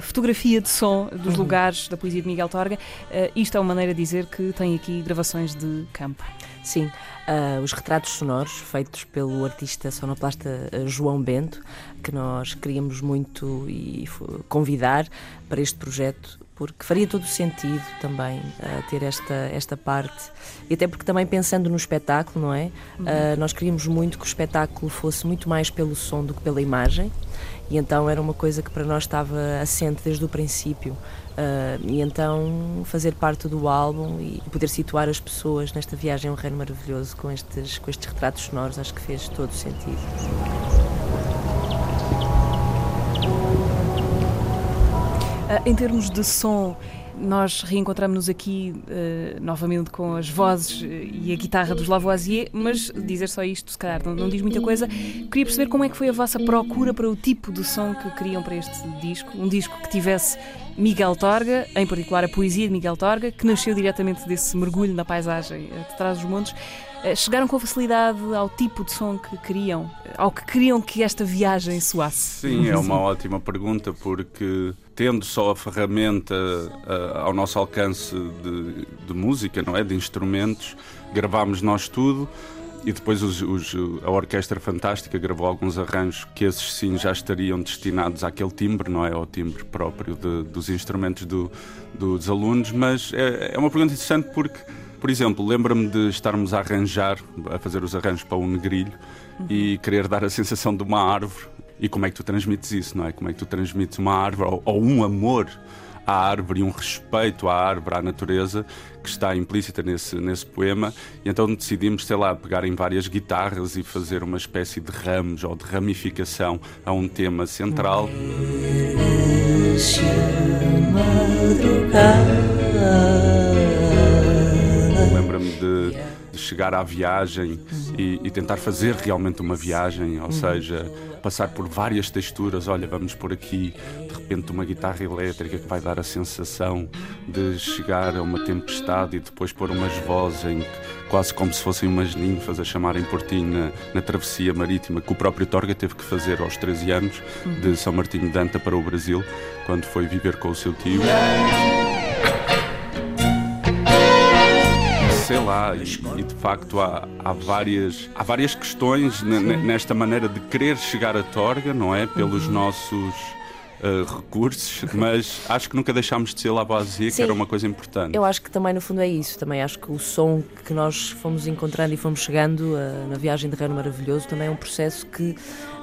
fotografia de som dos Uhum. lugares da poesia de Miguel Torga. Ah, isto é uma maneira de dizer que tem aqui gravações de campo. Sim, ah, os retratos sonoros feitos pelo artista sonoplasta ah, João Bento, que nós queríamos muito e convidar para este projeto, porque faria todo o sentido também ah, ter esta, esta parte, e até porque também pensando no espetáculo, não é? Ah, nós queríamos muito que o espetáculo fosse muito mais pelo som do que pela imagem. E então era uma coisa que para nós estava assente desde o princípio. Ah, e então fazer parte do álbum e poder situar as pessoas nesta viagem a um reino maravilhoso com estes, com estes retratos sonoros acho que fez todo o sentido. Ah, em termos de som, nós reencontramos-nos aqui eh, novamente com as vozes eh, e a guitarra dos Lavoisier, mas dizer só isto, se calhar, não, não diz muita coisa. Queria perceber como é que foi a vossa procura para o tipo de som que queriam para este disco. Um disco que tivesse Miguel Torga, em particular a poesia de Miguel Torga, que nasceu diretamente desse mergulho na paisagem eh, de trás dos montes. Eh, Chegaram com facilidade ao tipo de som que queriam, eh, ao que queriam que esta viagem soasse. Sim, é uma ótima pergunta porque tendo só a ferramenta ah, ao nosso alcance de, de música, não é, de instrumentos, gravámos nós tudo e depois os- os- a Orquestra Fantástica gravou alguns arranjos que esses sim já estariam destinados àquele timbre, não é, ao timbre próprio de- dos instrumentos do- dos alunos, mas é, é uma pergunta interessante porque por exemplo, lembra-me de estarmos a arranjar, a fazer os arranjos para um negrilho e querer dar a sensação de uma árvore. E como é que tu transmites isso, não é? Como é que tu transmites uma árvore ou, ou um amor à árvore e um respeito à árvore, à natureza, que está implícita nesse, nesse poema. E então decidimos, sei lá, pegar em várias guitarras e fazer uma espécie de ramos ou de ramificação a um tema central. Lembra-me de, de chegar à viagem e, e tentar fazer realmente uma viagem, ou seja, passar por várias texturas. Olha, vamos por aqui, de repente, uma guitarra elétrica que vai dar a sensação de chegar a uma tempestade e depois pôr umas vozes em que, quase como se fossem umas ninfas a chamarem por ti na, na travessia marítima que o próprio Torga teve que fazer aos 13 anos de São Martinho de Anta para o Brasil, quando foi viver com o seu tio. Sei lá, e, e de facto há, há, várias, há várias questões ne- ne- nesta maneira de querer chegar a Torga, não é? Pelos nossos uh, recursos, mas acho que nunca deixámos de ser Lavoisier, que Sim. era uma coisa importante. Eu acho que também no fundo é isso, também acho que o som que nós fomos encontrando e fomos chegando ah, na viagem de Reino Maravilhoso também é um processo que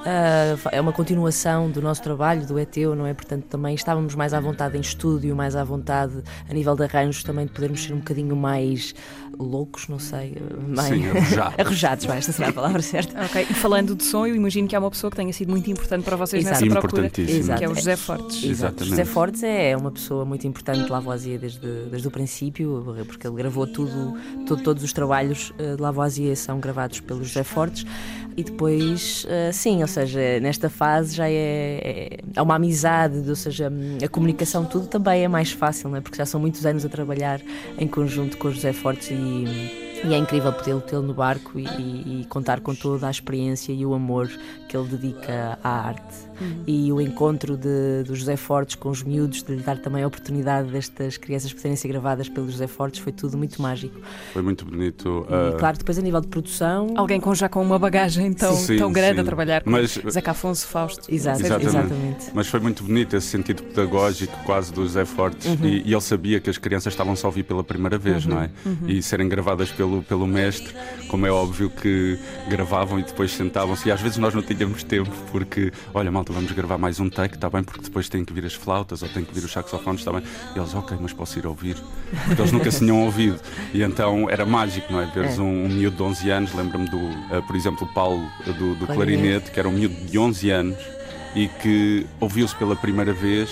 ah, é uma continuação do nosso trabalho, do ETEU, não é? Portanto, também estávamos mais à vontade em estúdio, mais à vontade a nível de arranjos, também de podermos ser um bocadinho mais loucos, não sei, ah, mais Sim, arrojados. arrojados, vai, esta será a palavra certa. Ok, e falando de som, eu imagino que há uma pessoa que tenha sido muito importante para vocês Exato. nessa procura, Importantíssimo. que é o José Fortes. Exato. Exatamente. José Fortes é uma pessoa muito importante de Lavoisier desde, desde o princípio, porque ele gravou tudo, todo- todos os trabalhos eh, de Lavoisier são gravados pelo José Fortes. E depois, eh, sim, ou seja, nesta fase já é, é, uma amizade, ou seja, a comunicação, tudo também é mais fácil, não é? porque já são muitos anos a trabalhar em conjunto com o José Fortes e. E é incrível poder tê-lo no barco e- e contar com toda a experiência e o amor que ele dedica à arte. Uhum. E o encontro de, do José Fortes com os miúdos, de lhe dar também a oportunidade destas crianças poderem ser gravadas pelo José Fortes, foi tudo muito mágico. Foi muito bonito. E uh, claro, depois a nível de produção. Alguém com, já com uma bagagem tão, Sim, tão grande sim. a trabalhar com Mas- Zeca Afonso Fausto. Exato, exatamente. Mas foi muito bonito esse sentido pedagógico quase do José Fortes Uhum. e, e ele sabia que as crianças estavam só a ouvir pela primeira vez, Uhum, não é? uhum. E serem gravadas pelo, pelo mestre, como é óbvio que gravavam e depois sentavam-se e às vezes nós não tínhamos tempo porque, olha malta, vamos gravar mais um take, está bem? Porque depois tem que vir as flautas ou tem que vir os saxofones, está bem? E eles, ok, mas posso ir ouvir? Porque eles nunca se tinham ouvido. E então era mágico, não é? Veres É. um, um miúdo de 11 anos, lembro-me do, eh, por exemplo, o Paulo eh, do, do Clarinete. clarinete, que era um miúdo de 11 anos e que ouviu-se pela primeira vez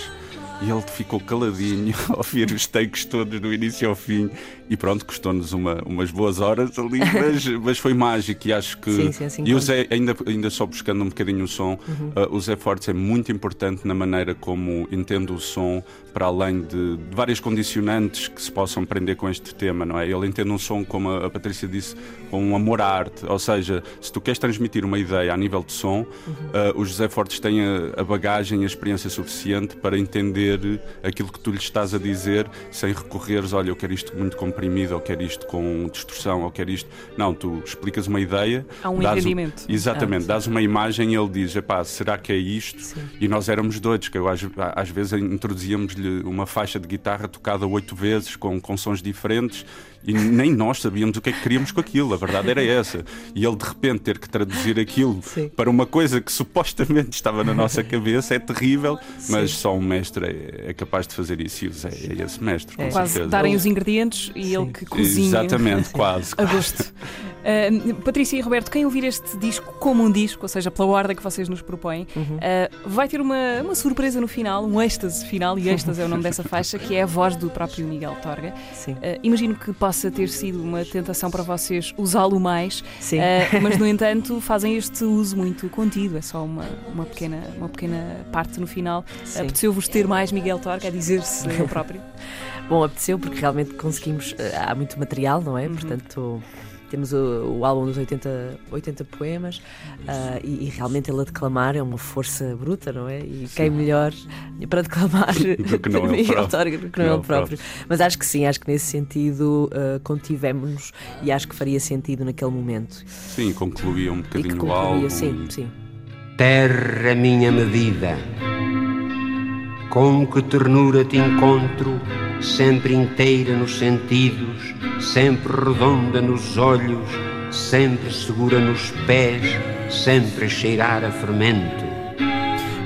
e ele ficou caladinho a ouvir os takes todos do início ao fim e pronto, custou-nos uma, umas boas horas ali, mas, mas foi mágico e acho que. Sim, sim, assim e o. Zé, ainda, ainda só buscando um bocadinho o som, Uhum. uh, o Zé Fortes é muito importante na maneira como entende o som, para além de, de várias condicionantes que se possam prender com este tema, não é? Ele entende um som, como a, a Patrícia disse, com um amor à arte, ou seja, se tu queres transmitir uma ideia a nível de som, uh, o José Fortes tem a, a bagagem, a experiência suficiente para entender aquilo que tu lhe estás a dizer sem recorreres, olha, eu quero isto muito comprimido, ou quero isto com distorção, ou quero isto. Não, tu explicas uma ideia. Há um entendimento. Exatamente, Ah, dás uma imagem e ele diz: epá, será que é isto? E nós éramos doidos, que eu às, às vezes introduzíamos-lhe uma faixa de guitarra tocada oito vezes com, com sons diferentes e nem nós sabíamos o que é que queríamos com aquilo, a verdade era essa. E ele de repente ter que traduzir aquilo para uma coisa que supostamente estava na nossa cabeça é terrível, mas só um mestre é, é capaz de fazer isso e o Zé é esse mestre. Com Quase certeza. darem os ingredientes e ele que cozinha. Exatamente, quase. A gosto. Uh, Patrícia e Roberto, quem ouvir este disco como um disco, ou seja, pela ordem que vocês nos propõem, Uhum. uh, vai ter uma, uma surpresa no final, um êxtase final, e êxtase é o nome dessa faixa, que é a voz do próprio Miguel Torga. Uh, imagino que possa ter sido uma tentação para vocês usá-lo mais, Sim. uh, mas no entanto fazem este uso muito contido, é só uma, uma, pequena, uma pequena parte no final. Apeteceu-vos ter mais Miguel Torga a dizer-se ele próprio? Bom, apeteceu porque realmente conseguimos. eh, há muito material, não é? Portanto. Temos o, o álbum dos 80, 80 poemas ah, e, e realmente ele a declamar é uma força bruta, não é? E quem melhor para declamar Do que não ele Miguel próprio. Do que não ele próprio. Mas acho que sim, acho que nesse sentido ah, contivemos-nos e acho que faria sentido naquele momento. Sim, concluía um E bocadinho o concluía, álbum. sim, sim. Terra minha medida, com que ternura te encontro, sempre inteira nos sentidos, sempre redonda nos olhos, sempre segura nos pés, sempre a cheirar a fermento.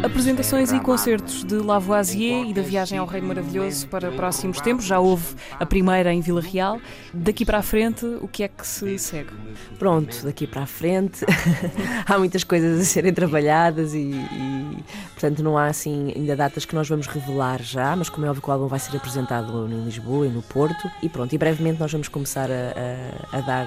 Apresentações e concertos de Lavoisier e da Viagem ao Reino Maravilhoso para próximos tempos. Já houve a primeira em Vila Real. Daqui para a frente, o que é que se segue? Pronto, daqui para a frente há muitas coisas a serem trabalhadas e, e, portanto não há assim ainda datas que nós vamos revelar já, mas como é óbvio que o álbum vai ser apresentado em Lisboa e no Porto e pronto, e brevemente nós vamos começar a, a- a dar,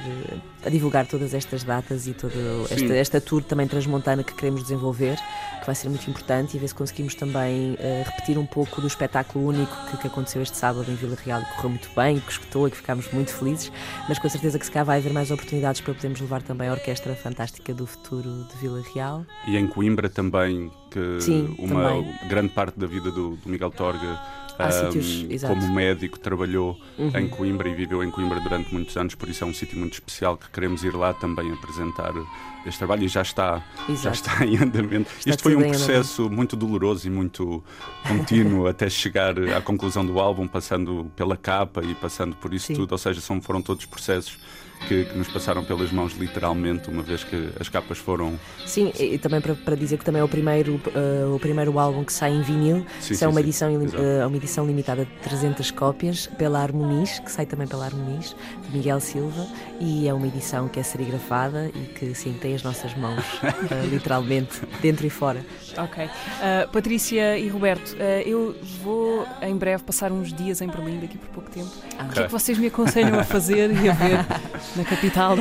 a divulgar todas estas datas e toda esta, esta tour também transmontana que queremos desenvolver, que vai ser muito importante e ver se conseguimos também eh, repetir um pouco do espetáculo único que, que aconteceu este sábado em Vila Real e que correu muito bem, que escutou e que ficámos muito felizes, mas com certeza que se cá vai haver mais oportunidades para podermos levar também a Orquestra Fantástica do Futuro de Vila Real. E em Coimbra também, que Sim, uma também. grande parte da vida do, do Miguel Torga, Há ahm, sítios, exato. como médico, trabalhou Uhum. em Coimbra e viveu em Coimbra durante muitos anos, por isso é um sítio muito especial que queremos ir lá também apresentar este trabalho e já está, já está em andamento. Está Isto foi um processo muito doloroso e muito contínuo até chegar à conclusão do álbum, passando pela capa e passando por isso Sim. tudo, ou seja, são, foram todos processos que, que nos passaram pelas mãos literalmente, uma vez que as capas foram Sim, e também para, para dizer que também é o primeiro, eh, o primeiro álbum que sai em vinil. Sim, sim, é uma, sim. edição, é uma edição limitada de 300 cópias pela Harmonis, que sai também pela Harmonis, de Miguel Silva, e é uma edição que é serigrafada e que sim, tem as nossas mãos, eh, literalmente, dentro e fora. Ok. Uh, Patrícia e Roberto, uh, eu vou em breve passar uns dias em Berlim, daqui por pouco tempo. O que é que vocês me aconselham a fazer e a ver na capital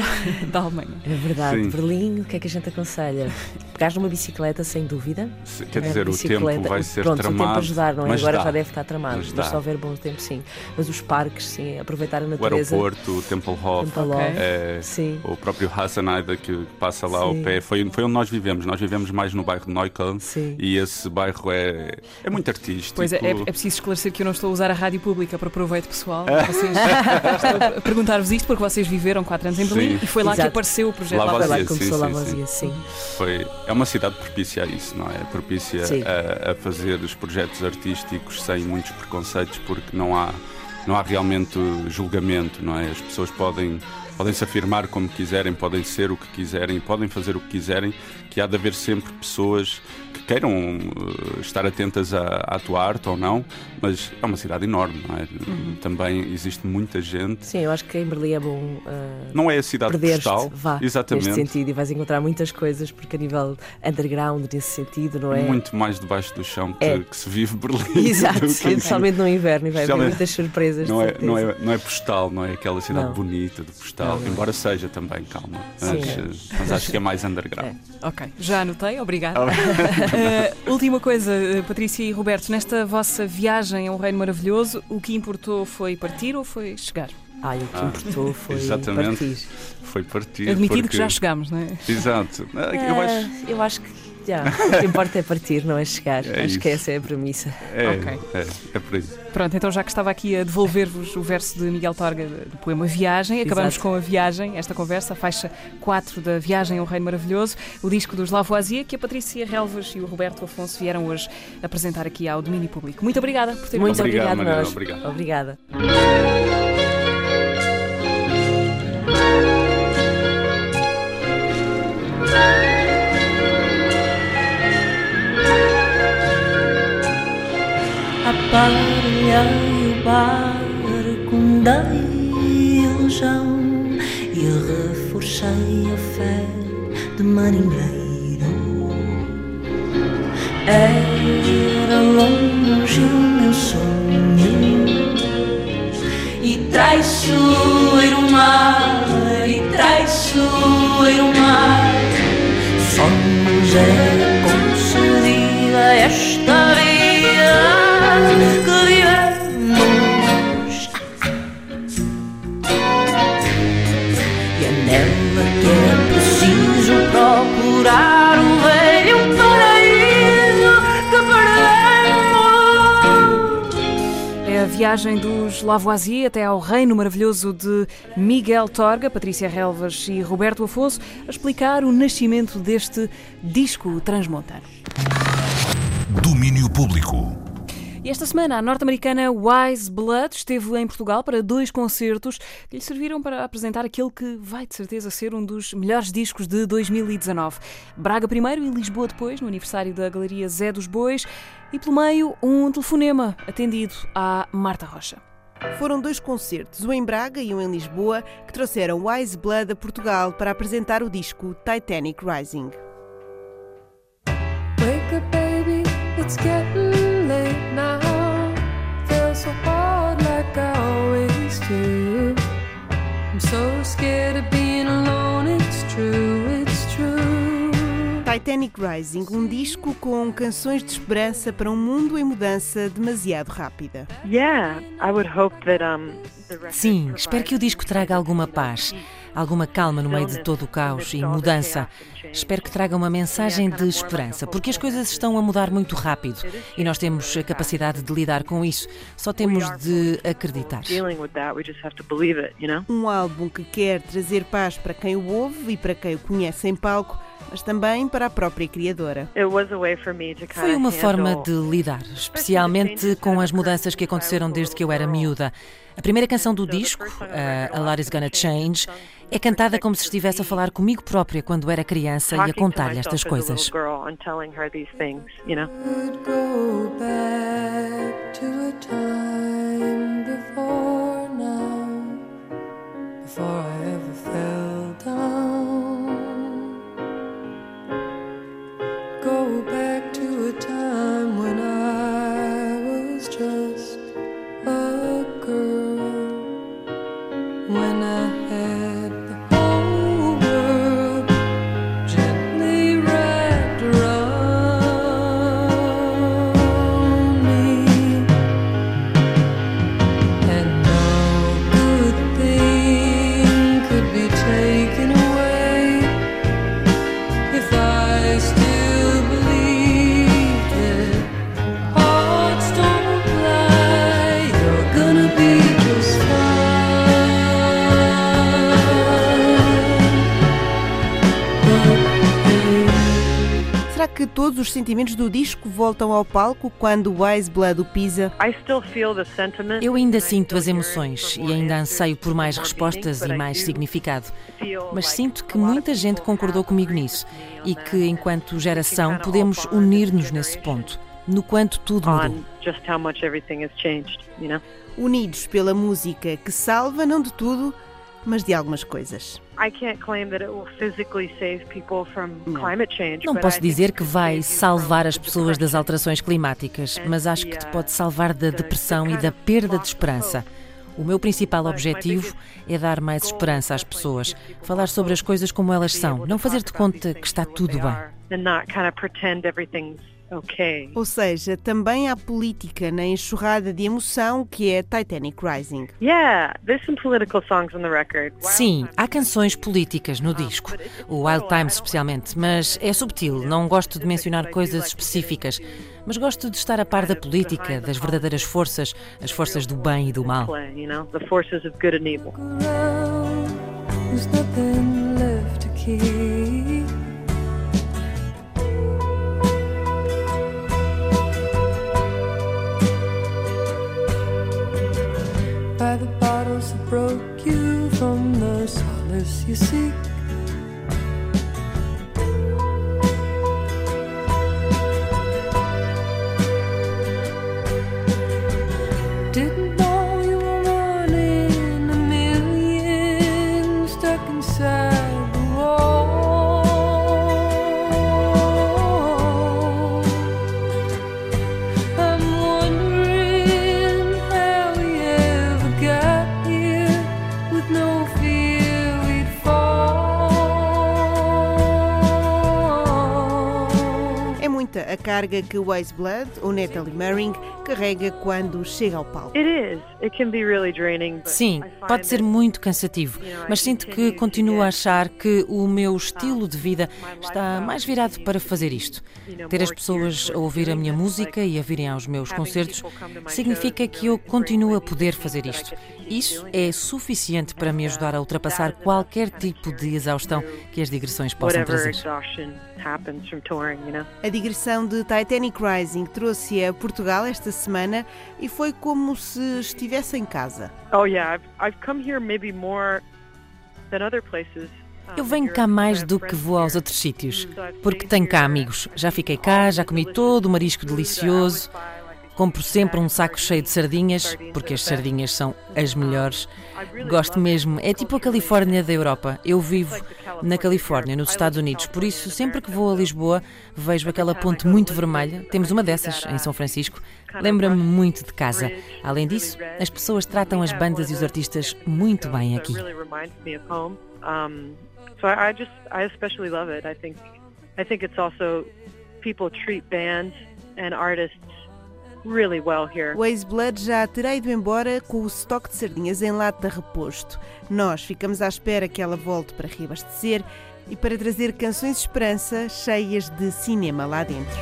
da, Alemanha? É verdade, Sim. Berlim, o que é que a gente aconselha? Pegares numa bicicleta, sem dúvida. Se- quer Uma dizer, o tempo vai ser Pronto, o tramado, tempo a ajudar, não é? Agora dá. já deve estar tramado, Mas mas, só houver bom tempo, sim. Mas os parques, sim, aproveitar a o natureza. aeroporto, o Tempelhof, Tempelhof, é, sim. o próprio Hassenaida que passa lá ao Sim. pé, foi, foi onde nós vivemos. Nós vivemos mais no bairro de Neukölln Sim. e esse bairro é, é muito artístico. Pois é, é, é preciso esclarecer que eu não estou a usar a rádio pública para proveito pessoal. Ah. Vocês, estou a perguntar-vos isto porque vocês viveram 4 anos em Berlim Sim. e foi lá que Exato. apareceu o projeto Foi lá que sim, começou sim, Lavoisier, sim. sim. Foi, é uma cidade propícia a isso, não é? Propícia a, a fazer os projetos artísticos sem muitos preconceitos, porque não há, não há realmente julgamento, não é? As pessoas podem, podem se afirmar como quiserem, podem ser o que quiserem, podem fazer o que quiserem, que há de haver sempre pessoas que queiram uh, estar atentas à, à tua arte ou não, mas é uma cidade enorme, não é? Uhum. Também existe muita gente. Sim, eu acho que em Berlim é bom. uh, Não é a cidade postal. vá, Exatamente. Neste sentido, e vais encontrar muitas coisas, porque a nível underground, nesse sentido, não é? Muito mais debaixo do chão que, É. que se vive Berlim. Exato, do especialmente no inverno, e vai haver muitas surpresas. Não é, não, é, não é postal, não é aquela cidade Não. bonita de postal, Não, não. embora seja também, calma. Sim. Mas, mas acho que é mais underground. Ok, já anotei, obrigada. Eh, última coisa, eh, Patrícia e Roberto, nesta vossa viagem a um reino maravilhoso, o que importou foi partir ou foi chegar? Ai, o que Ah, importou foi exatamente, partir. Foi partir. Admitido que porque- já chegámos, não é? Exato. Ah, Eu Ah, acho. eu acho que já, o que importa é partir, não é chegar. É acho que isso. essa é a premissa. É, Ok. é, é por aí. Pronto, então já que estava aqui a devolver-vos o verso de Miguel Torga do poema Viagem, acabamos Exato. com a Viagem, esta conversa, a faixa 4 da Viagem ao Reino Maravilhoso, o disco dos Lavoisier, que a Patrícia Relvas e o Roberto Afonso vieram hoje apresentar aqui ao domínio público. Muito obrigada por terem Muito. Obrigado, obrigada, Mariana, nós. obrigado. Obrigada. Aparelhei o barco, dei ilusão e reforcei a fé de marinheiro. Era longe o meu sonho e traiçoeiro mar, e traiçoeiro mar. Nos é concedida esta viagem dos Lavoisier até ao reino maravilhoso de Miguel Torga, Patrícia Relvas e Roberto Afonso a explicar o nascimento deste disco transmontano. Domínio público. E esta semana a norte-americana Wise Blood esteve em Portugal para dois concertos que lhe serviram para apresentar aquele que vai de certeza ser um dos melhores discos de 2019. Braga primeiro e Lisboa depois, no aniversário da Galeria Zé dos Bois, e pelo meio um telefonema atendido à Marta Rocha. Foram dois concertos, um em Braga e um em Lisboa, que trouxeram Wise Blood a Portugal para apresentar o disco Titanic Rising. Wake up, baby, it's getting late now. Feel so hard like I always do. I'm so scared of being alone, it's true, it's true. Titanic Rising, um disco com canções de esperança para um mundo em mudança demasiado rápida. Yeah, I would hope that um the record Sim, espero que o disco traga alguma paz, alguma calma no meio de todo o caos e mudança. Espero que traga uma mensagem de esperança, porque as coisas estão a mudar muito rápido e nós temos a capacidade de lidar com isso. Só temos de acreditar. Um álbum que quer trazer paz para quem o ouve e para quem o conhece em palco, mas também para a própria criadora. It was a way for me to kind Foi uma of forma de lidar, especialmente com as mudanças que aconteceram desde que eu era miúda. A primeira canção do disco, uh, A Lot Is Gonna Change, é cantada como se estivesse a falar comigo própria quando era criança e a contar-lhe estas as a coisas. little girl todos os sentimentos do disco voltam ao palco quando o Wise Blood o pisa? Eu ainda sinto as emoções e ainda anseio por mais respostas e mais significado. Mas sinto que muita gente concordou comigo nisso e que, enquanto geração, podemos unir-nos nesse ponto, no quanto tudo mudou. Unidos pela música que salva não de tudo, mas de algumas coisas. Não posso dizer que vai salvar as pessoas das alterações climáticas, mas acho que te pode salvar da depressão e da perda de esperança. O meu principal objetivo é dar mais esperança às pessoas, falar sobre as coisas como elas são, não fazer de conta que está tudo bem. Okay. Ou seja, também há política na enxurrada de emoção que é Titanic Rising. Yeah, there's some political songs on the record. Sim, há canções políticas no disco, o Wild Times especialmente, mas é subtil, não gosto de mencionar coisas específicas, mas gosto de estar a par da política, das verdadeiras forças, as forças do bem e do mal. There's nothing left to keep. By the bottles that broke you from the solace you seek. Didn't know you were one in a million stuck inside A carga que Wise Blood, ou Natalie Merring, carrega quando chega ao palco. Sim, pode ser muito cansativo, mas sinto que continuo a achar que o meu estilo de vida está mais virado para fazer isto. Ter as pessoas a ouvir a minha música e a virem aos meus concertos significa que eu continuo a poder fazer isto. Isso é suficiente para me ajudar a ultrapassar qualquer tipo de exaustão que as digressões possam trazer. Happens from touring, you know. A digressão de Titanic Rising trouxe a Portugal esta semana e foi como se estivesse em casa. Oh yeah, I've, I've come here maybe more than other places. Eu venho cá mais do que vou aos outros sítios, porque tenho cá amigos. Já fiquei cá, já comi todo o marisco delicioso. Compro sempre um saco cheio de sardinhas, porque as sardinhas são as melhores. Gosto mesmo, é tipo a Califórnia da Europa. Eu vivo na Califórnia, nos Estados Unidos, por isso sempre que vou a Lisboa vejo aquela ponte muito vermelha. Temos uma dessas em São Francisco. Lembra-me muito de casa. Além disso, as pessoas tratam as bandas e os artistas muito bem aqui. People treat bands and artists really well here. O Ace Blood já terá ido embora com o estoque de sardinhas em lata reposto. Nós ficamos à espera que ela volte para reabastecer e para trazer canções de esperança cheias de cinema lá dentro.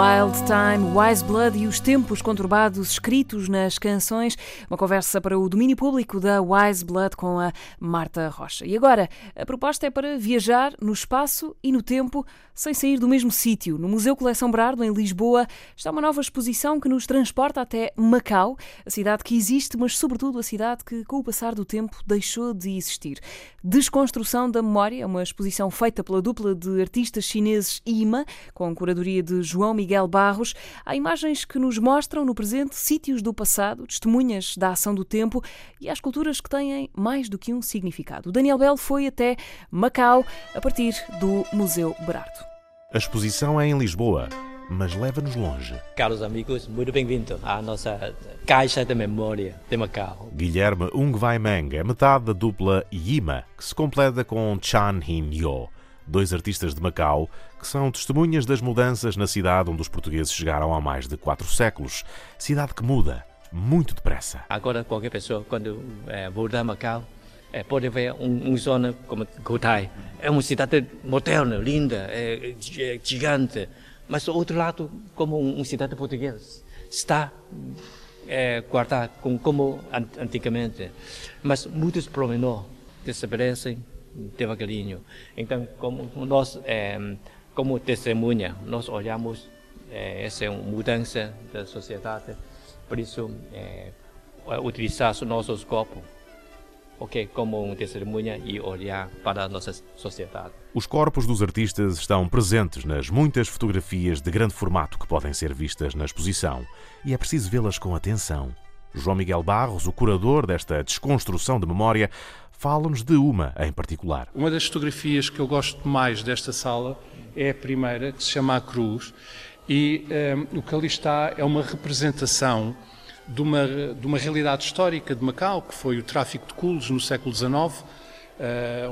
Wild Time, Wise Blood e os tempos conturbados escritos nas canções. Uma conversa para o domínio público da Wise Blood com a Marta Rocha. E agora, a proposta é para viajar no espaço e no tempo sem sair do mesmo sítio. No Museu Coleção Brardo, em Lisboa, está uma nova exposição que nos transporta até Macau, a cidade que existe, mas sobretudo a cidade que, com o passar do tempo, deixou de existir. Desconstrução da Memória uma exposição feita pela dupla de artistas chineses IMA, com curadoria de João Miguel Barros. Há imagens que nos mostram no presente sítios do passado, testemunhas da ação do tempo e há esculturas que têm mais do que um significado. Daniel Bell foi até Macau a partir do Museu Berardo. A exposição é em Lisboa, mas leva-nos longe. Caros amigos, muito bem-vindo à nossa Caixa de Memória de Macau. Guilherme Ung Vai Meng é metade da dupla Yima, que se completa com Chan Hin Yo, dois artistas de Macau que são testemunhas das mudanças na cidade onde os portugueses chegaram há mais de quatro séculos. Cidade que muda muito depressa. Agora, qualquer pessoa, quando é, voltar a Macau, é, pode ver um, uma zona como Cotai. É uma cidade moderna, linda, é, é gigante. Mas, do outro lado, como uma cidade portuguesa, está é, guardada como, antigamente. Mas muitos pormenores desaparecem devagarinho. Então, como nós, é, como testemunha, nós olhamos é, essa mudança da sociedade. Por isso, é, utilizar os nossos corpos ok, como uma testemunha e olhar para a nossa sociedade. Os corpos dos artistas estão presentes nas muitas fotografias de grande formato que podem ser vistas na exposição e é preciso vê-las com atenção. João Miguel Barros, o curador desta desconstrução de memória, fala-nos de uma em particular. Uma das fotografias que eu gosto mais desta sala é a primeira, que se chama A Cruz, e um, o que ali está é uma representação de uma, de uma realidade histórica de Macau, que foi o tráfico de culos no século XIX, uh,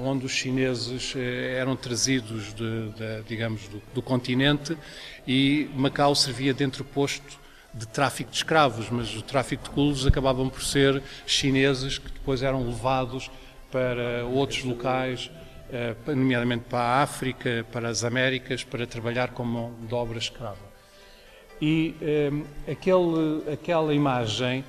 onde os chineses uh, eram trazidos, de, de, digamos, do, do, continente e Macau servia de entreposto de tráfico de escravos, mas o tráfico de culos acabavam por ser chineses que depois eram levados para outros locais, uh, nomeadamente para a África, para as Américas, para trabalhar como dobra escrava. E um, aquele, aquela imagem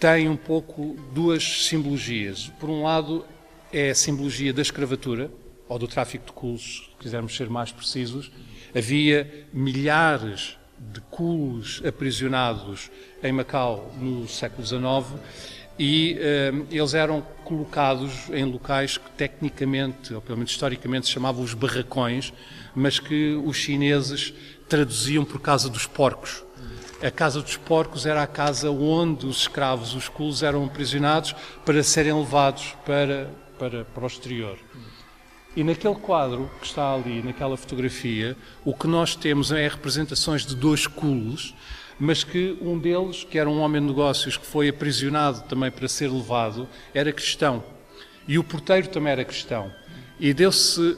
tem um pouco duas simbologias. Por um lado, é a simbologia da escravatura, ou do tráfico de culos, se quisermos ser mais precisos. Havia milhares de culos aprisionados em Macau no século XIX e um, eles eram colocados em locais que tecnicamente, ou pelo menos historicamente, se chamavam os barracões, mas que os chineses traduziam por casa dos porcos. A casa dos porcos era a casa onde os escravos, os culos, eram aprisionados para serem levados para, para, para o exterior. E naquele quadro que está ali, naquela fotografia, o que nós temos é representações de dois culos, mas que um deles, que era um homem de negócios que foi aprisionado também para ser levado, era cristão. E o porteiro também era cristão. E deu-se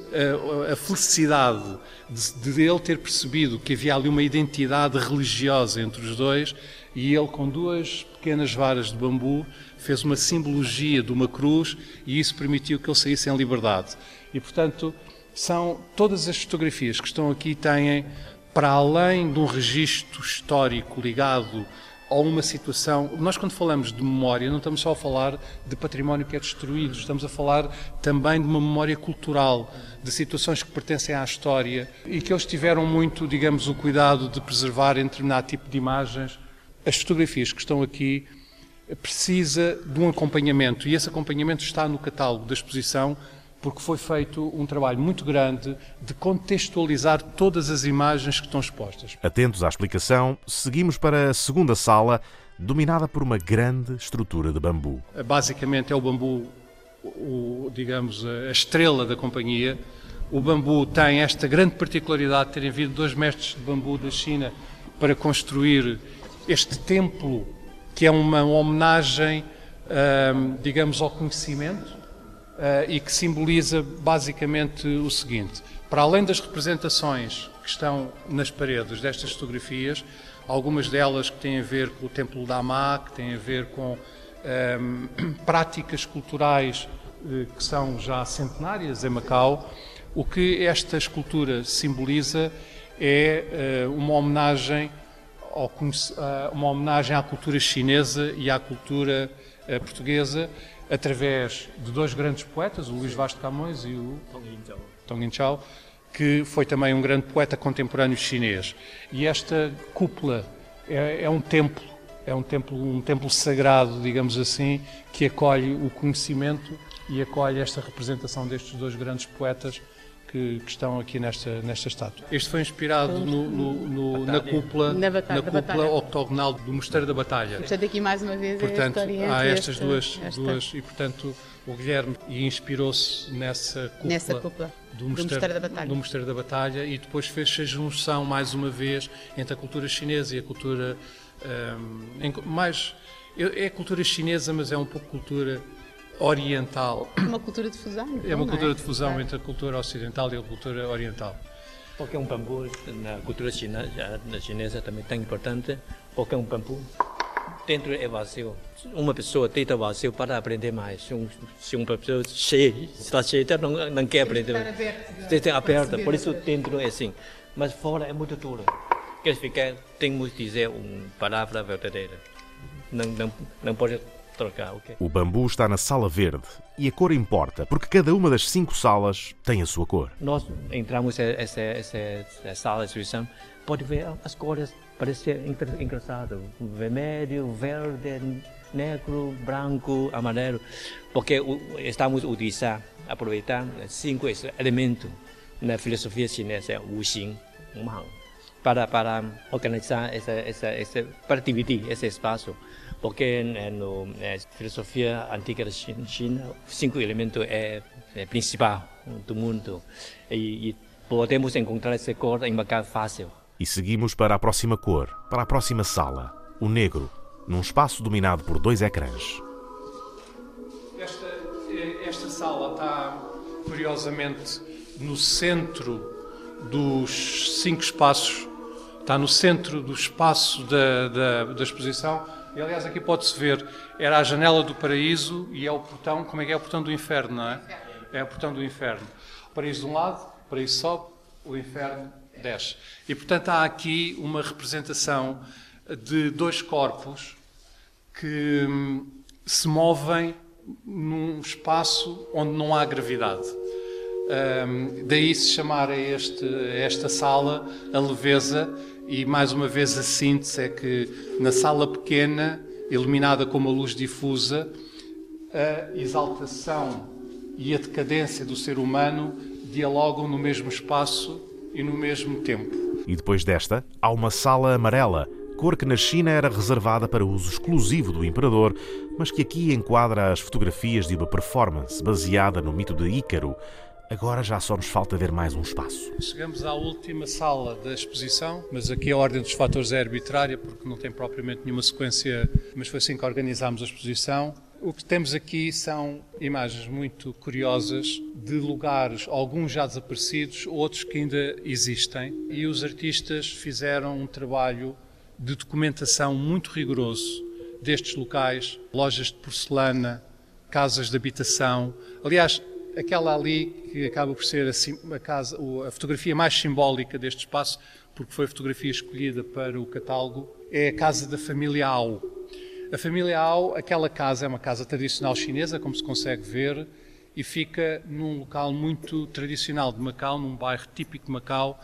a, a, felicidade de, de ele ter percebido que havia ali uma identidade religiosa entre os dois, e ele, com duas pequenas varas de bambu, fez uma simbologia de uma cruz, e isso permitiu que ele saísse em liberdade. E, portanto, são todas as fotografias que estão aqui têm, para além de um registro histórico ligado a uma situação. Nós, quando falamos de memória, não estamos só a falar de património que é destruído, estamos a falar também de uma memória cultural, de situações que pertencem à história e que eles tiveram muito, digamos, o cuidado de preservar em determinado tipo de imagens. As fotografias que estão aqui precisa de um acompanhamento e esse acompanhamento está no catálogo da exposição porque foi feito um trabalho muito grande de contextualizar todas as imagens que estão expostas. Atentos à explicação, seguimos para a segunda sala, dominada por uma grande estrutura de bambu. Basicamente é o bambu, o, digamos, a estrela da companhia. O bambu tem esta grande particularidade de terem vindo dois mestres de bambu da China para construir este templo, que é uma homenagem, hum, digamos, ao conhecimento e que simboliza basicamente o seguinte: para além das representações que estão nas paredes destas fotografias, algumas delas que têm a ver com o Templo da Amá, que têm a ver com um, ehm, práticas culturais uh, que são já centenárias em Macau, o que esta escultura simboliza é uh, uma homenagem uma homenagem à cultura chinesa e à cultura portuguesa através de dois grandes poetas, o Luís Vaz de Camões e o Tong Yin que foi também um grande poeta contemporâneo chinês. E esta cúpula é, é um templo, é um templo, um templo sagrado, digamos assim, que acolhe o conhecimento e acolhe esta representação destes dois grandes poetas que, que estão aqui nesta, nesta estátua. Este foi inspirado no, no, no, na cúpula, Na batalha- na cúpula octogonal do Mosteiro da Batalha. Portanto, aqui mais uma vez é a Portanto, história há estas esta- duas, esta- duas e portanto o Guilherme inspirou-se nessa cúpula, Nessa cúpula do Mosteiro da Batalha. do Mosteiro da Batalha e depois fez a junção mais uma vez entre a cultura chinesa e a cultura hum, em- mais é cultura chinesa mas é um pouco cultura oriental Uma cultura de fusão. é uma cultura de fusão entre a cultura ocidental e a cultura oriental Porque um bambu na cultura china, na chinesa também tão importante, porque um bambu dentro é vazio. Uma pessoa deita vazio para aprender mais. Se, um, se uma pessoa cheia, está cheia, não, não quer aprender. estar aberto, Tem que aberta, por isso dentro é assim. Mas fora é muito duro. Quer ficar, temos que dizer uma palavra verdadeira. Não, não, não pode trocar, ok? O bambu está na sala verde e a cor importa, porque cada uma das cinco salas tem a sua cor. Nós entramos nessa, essa, essa sala de exposição, pode ver as cores, parece engraçado. Vermelho, verde, negro, branco, amarelo. Porque estamos utilizando, aproveitando cinco esse- elementos na filosofia chinesa, o Xing, o Man, para, para organizar, essa, essa, essa, para dividir esse espaço. Porque na no, na filosofia antiga da Chi- China, os cinco elementos é, é principal do mundo. E, e podemos encontrar essa cor em Macau fácil. E seguimos para a próxima cor, para a próxima sala, o negro, num espaço dominado por dois ecrãs. Esta, esta sala está, curiosamente, no centro dos cinco espaços, está no centro do espaço da, da, da exposição. E, aliás, aqui pode-se ver, era a janela do paraíso e é o portão, como é que é o portão do inferno, não é? É o portão do inferno. O paraíso de um lado, o paraíso sobe, o inferno desce. E, portanto, há aqui uma representação de dois corpos que hum, se movem num espaço onde não há gravidade. Hum, daí se chamar a, este, a esta sala a leveza e mais uma vez a síntese é que na sala pequena, iluminada com uma luz difusa, a exaltação e a decadência do ser humano dialogam no mesmo espaço e no mesmo tempo. E depois desta, há uma sala amarela, cor que na China era reservada para uso exclusivo do imperador, mas que aqui enquadra as fotografias de uma performance baseada no mito de Ícaro. Agora já só nos falta ver mais um espaço. Chegamos à última sala da exposição, mas aqui a ordem dos fatores é arbitrária porque não tem propriamente nenhuma sequência, mas foi assim que organizámos a exposição. O que temos aqui são imagens muito curiosas de lugares, alguns já desaparecidos, outros que ainda existem, e os artistas fizeram um trabalho de documentação muito rigoroso destes locais, lojas de porcelana, casas de habitação. Aliás, aquela ali que acaba por ser a, a casa, a fotografia mais simbólica deste espaço, porque foi a fotografia escolhida para o catálogo, é a casa da família Ao. A família Ao, aquela casa é uma casa tradicional chinesa, como se consegue ver, e fica num local muito tradicional de Macau, num bairro típico de Macau,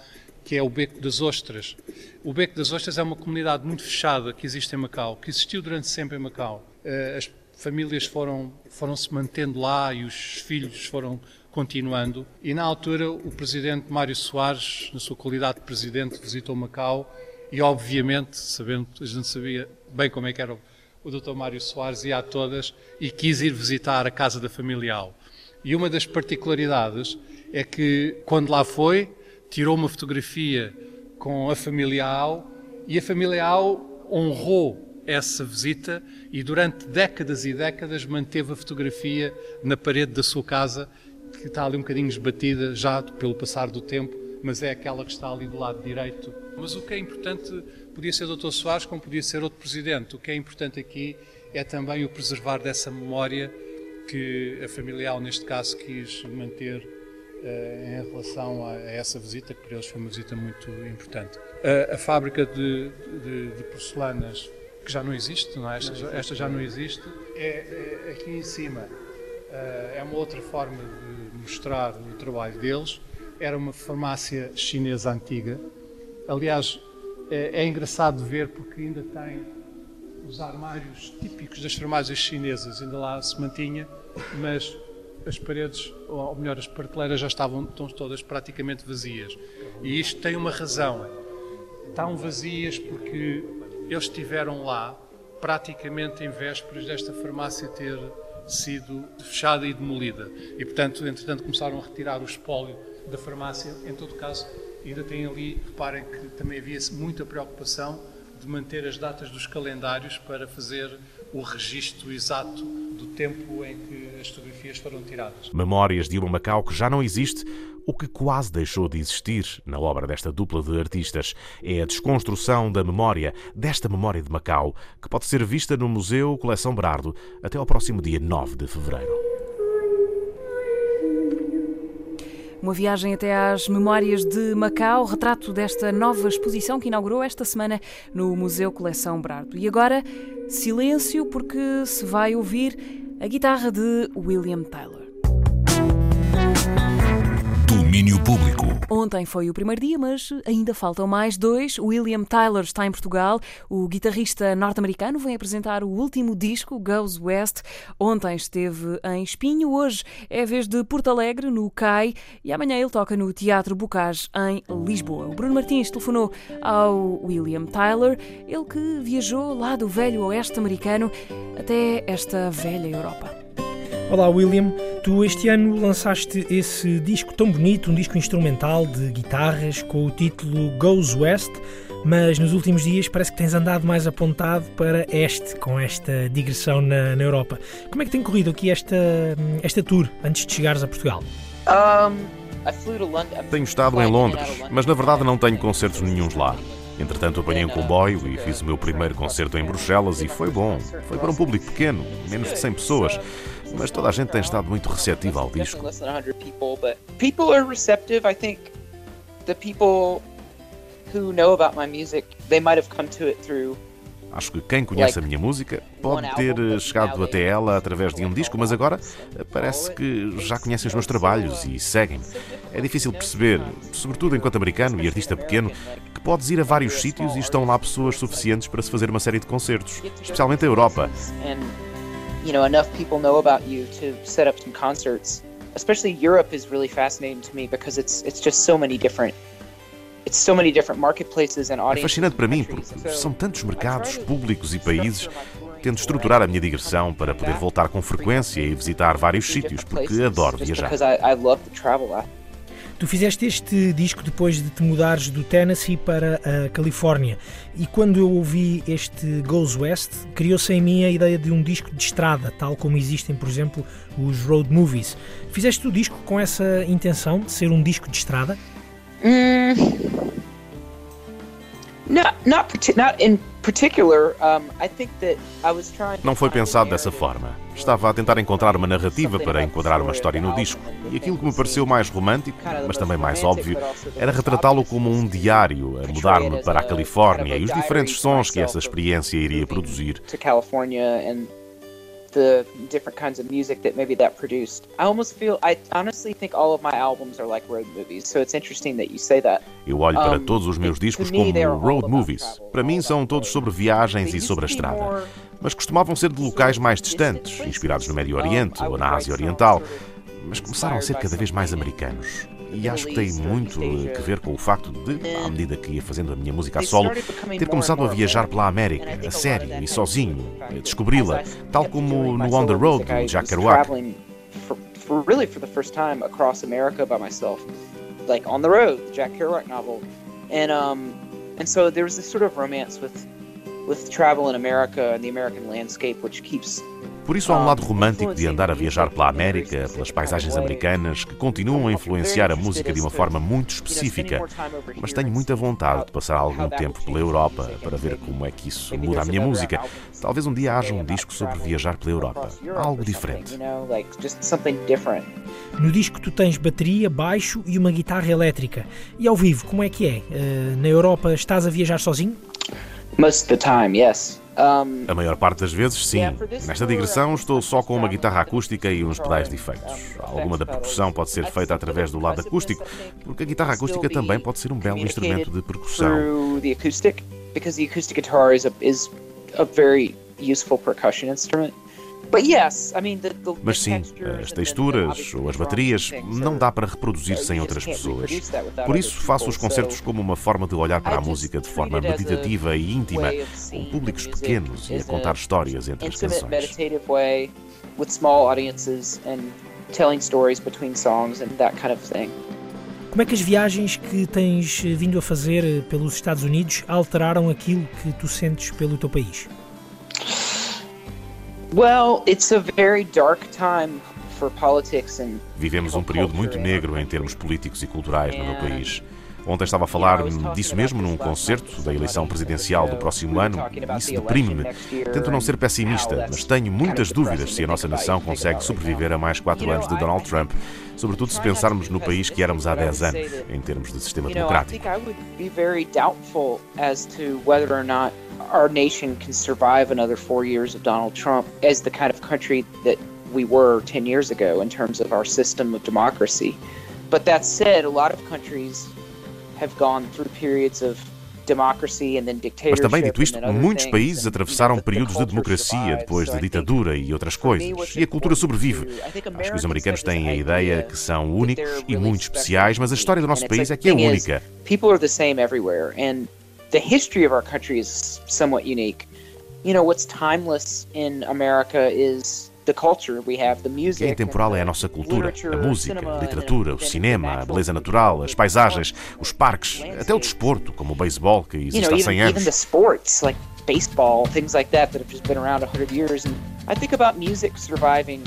que é o Beco das Ostras. O Beco das Ostras é uma comunidade muito fechada que existe em Macau, que existiu durante sempre em Macau. Eh, As famílias foram, foram se mantendo lá e os filhos foram continuando. E na altura o presidente Mário Soares, na sua qualidade de presidente, visitou Macau e obviamente, sabendo, a gente sabia bem como é que era o, o Dr. Mário Soares, ia a todas e quis ir visitar a casa da família. E uma das particularidades é que quando lá foi, tirou uma fotografia com a família e a família honrou essa visita e durante décadas e décadas manteve a fotografia na parede da sua casa, que está ali um bocadinho esbatida já pelo passar do tempo, mas é aquela que está ali do lado direito. Mas o que é importante, podia ser o Dr. Soares, como podia ser outro presidente. O que é importante aqui é também o preservar dessa memória que a família Al, neste caso, quis manter eh, em relação a essa visita, que para eles foi uma visita muito importante. A, a fábrica de, de- de porcelanas, que já não existe, não é? esta, já- esta já não existe, é, é aqui em cima. eh, é uma outra forma de mostrar o trabalho deles. Era uma farmácia chinesa antiga. Aliás, é, é engraçado ver porque ainda tem os armários típicos das farmácias chinesas, ainda lá se mantinha, mas as paredes, ou melhor, as prateleiras já estavam estão todas praticamente vazias. E isto tem uma razão. Estão vazias porque eles estiveram lá praticamente em vésperas desta farmácia ter sido fechada e demolida. E, portanto, entretanto, começaram a retirar o espólio da farmácia. Em todo caso, ainda tem ali, reparem que também havia muita preocupação de manter as datas dos calendários para fazer o registro exato do tempo em que as fotografias foram tiradas. Memórias de uma Macau que já não existe, o que quase deixou de existir na obra desta dupla de artistas é a desconstrução da memória, desta memória de Macau, que pode ser vista no Museu Coleção Berardo até ao próximo dia 9 de fevereiro. Uma viagem até às memórias de Macau, retrato desta nova exposição que inaugurou esta semana no Museu Coleção Brardo. E agora, silêncio, porque se vai ouvir a guitarra de William Tyler. Domínio Público. Ontem foi o primeiro dia, mas ainda faltam mais dois. William Tyler está em Portugal. O guitarrista norte-americano vem apresentar o último disco, Goes West. Ontem esteve em Espinho, hoje é vez de Porto Alegre, no CAI, e amanhã ele toca no Teatro Bocage, em Lisboa. O Bruno Martins telefonou ao William Tyler, ele que viajou lá do velho oeste americano até esta velha Europa. Olá, William. Tu este ano lançaste esse disco tão bonito, um disco instrumental de guitarras com o título Goes West, mas nos últimos dias parece que tens andado mais apontado para este, com esta digressão na, na Europa. Como é que tem corrido aqui esta, esta tour antes de chegares a Portugal? Tenho estado em Londres, mas na verdade não tenho concertos nenhums lá. Entretanto, apanhei um comboio e fiz o meu primeiro concerto em Bruxelas e foi bom. Foi para um público pequeno, menos de 100 pessoas mas toda a gente tem estado muito receptiva ao disco. People are receptive. I think the people who know about my music, they might have come to it through Acho que quem conhece a minha música pode ter chegado até ela através de um disco, mas agora parece que já conhecem os meus trabalhos e seguem-me. É difícil perceber, sobretudo enquanto americano e artista pequeno, que podes ir a vários sítios e estão lá pessoas suficientes para se fazer uma série de concertos, especialmente a Europa you know enough people know about you to set up some concerts. Especially Europe is really fascinating to me because it's it's just so many different it's so many different marketplaces and audiences. É fascinante para mim porque são tantos mercados, públicos e países. Tento estruturar a minha digressão para poder voltar com frequência e visitar vários sítios porque adoro viajar. Tu fizeste este disco depois de te mudares do Tennessee para a Califórnia e quando eu ouvi este Goes West, criou-se em mim a ideia de um disco de estrada, tal como existem, por exemplo, os road movies. Fizeste o disco com essa intenção de ser um disco de estrada? Mm. Not, not, not in particular. Um, I think that I was trying. Não foi pensado dessa forma. Estava a tentar encontrar uma narrativa para enquadrar uma história no disco. E aquilo que me pareceu mais romântico, mas também mais óbvio, era retratá-lo como um diário, a mudar-me para a Califórnia e os diferentes sons que essa experiência iria produzir the different kinds of music that maybe that produced. I almost feel I honestly think all of my albums are like road movies. So it's interesting that you say that. Eu olho para todos os meus discos como road movies. Para mim são todos sobre viagens e sobre a estrada. Mas costumavam ser de locais mais distantes, inspirados no Médio Oriente ou na Ásia Oriental, mas começaram a ser cada vez mais americanos e acho que tem muito a ver com o facto de, à medida que ia fazendo a minha música a solo, ter começado a viajar pela América, a sério e sozinho, a descobri-la, tal como no On the Road do Jack Kerouac. Really for the first time across America by myself, like on the road, the Jack Kerouac novel, and um, and so there was this sort of romance with with travel in America and the American landscape, which keeps por isso há um lado romântico de andar a viajar pela América, pelas paisagens americanas, que continuam a influenciar a música de uma forma muito específica. Mas tenho muita vontade de passar algum tempo pela Europa para ver como é que isso muda a minha música. Talvez um dia haja um disco sobre viajar pela Europa. Algo diferente. No disco tu tens bateria, baixo e uma guitarra elétrica. E ao vivo, como é que é? Uh, na Europa estás a viajar sozinho? Most of the time, yes. A maior parte das vezes, sim. Nesta digressão, estou só com uma guitarra acústica e uns pedais de efeitos. Alguma da percussão pode ser feita através do lado acústico, porque a guitarra acústica também pode ser um belo instrumento de percussão. Because the acoustic guitar is a, is a very useful percussion instrument. Mas sim, as texturas ou as baterias não dá para reproduzir sem outras pessoas. Por isso, faço os concertos como uma forma de olhar para a música de forma meditativa e íntima, com públicos pequenos e a contar histórias entre as canções. telling stories between songs and that kind of thing. Como é que as viagens que tens vindo a fazer pelos Estados Unidos alteraram aquilo que tu sentes pelo teu país? Well, it's a very dark time for politics and Vivemos um período muito negro em termos políticos e culturais no meu país. Ontem estava a falar disso mesmo num concerto da eleição presidencial do próximo ano e isso deprime-me. Tento não ser pessimista, mas tenho muitas dúvidas se a nossa nação consegue sobreviver a mais quatro anos de Donald Trump, sobretudo se pensarmos no país que éramos há 10 anos, em termos de sistema democrático. Our nation can survive another four years of Donald Trump as the kind of country that we were 10 years ago in terms of our system of democracy. But that said, a lot of countries have gone through periods of Mas também, dito isto, muitos países atravessaram períodos de democracia depois de ditadura e outras coisas. E a cultura sobrevive. Acho que os americanos têm a ideia que são únicos e muito especiais, mas a história do nosso país é que é única. People are the same everywhere, and the history of our country is somewhat unique. You know, what's timeless in America is é intemporal é a nossa cultura, a música, a literatura, o cinema, a beleza natural, as paisagens, os parques, até o desporto, como o beisebol, que existe há 100 anos. baseball, things like that that have just been around 100 years. And I think about music surviving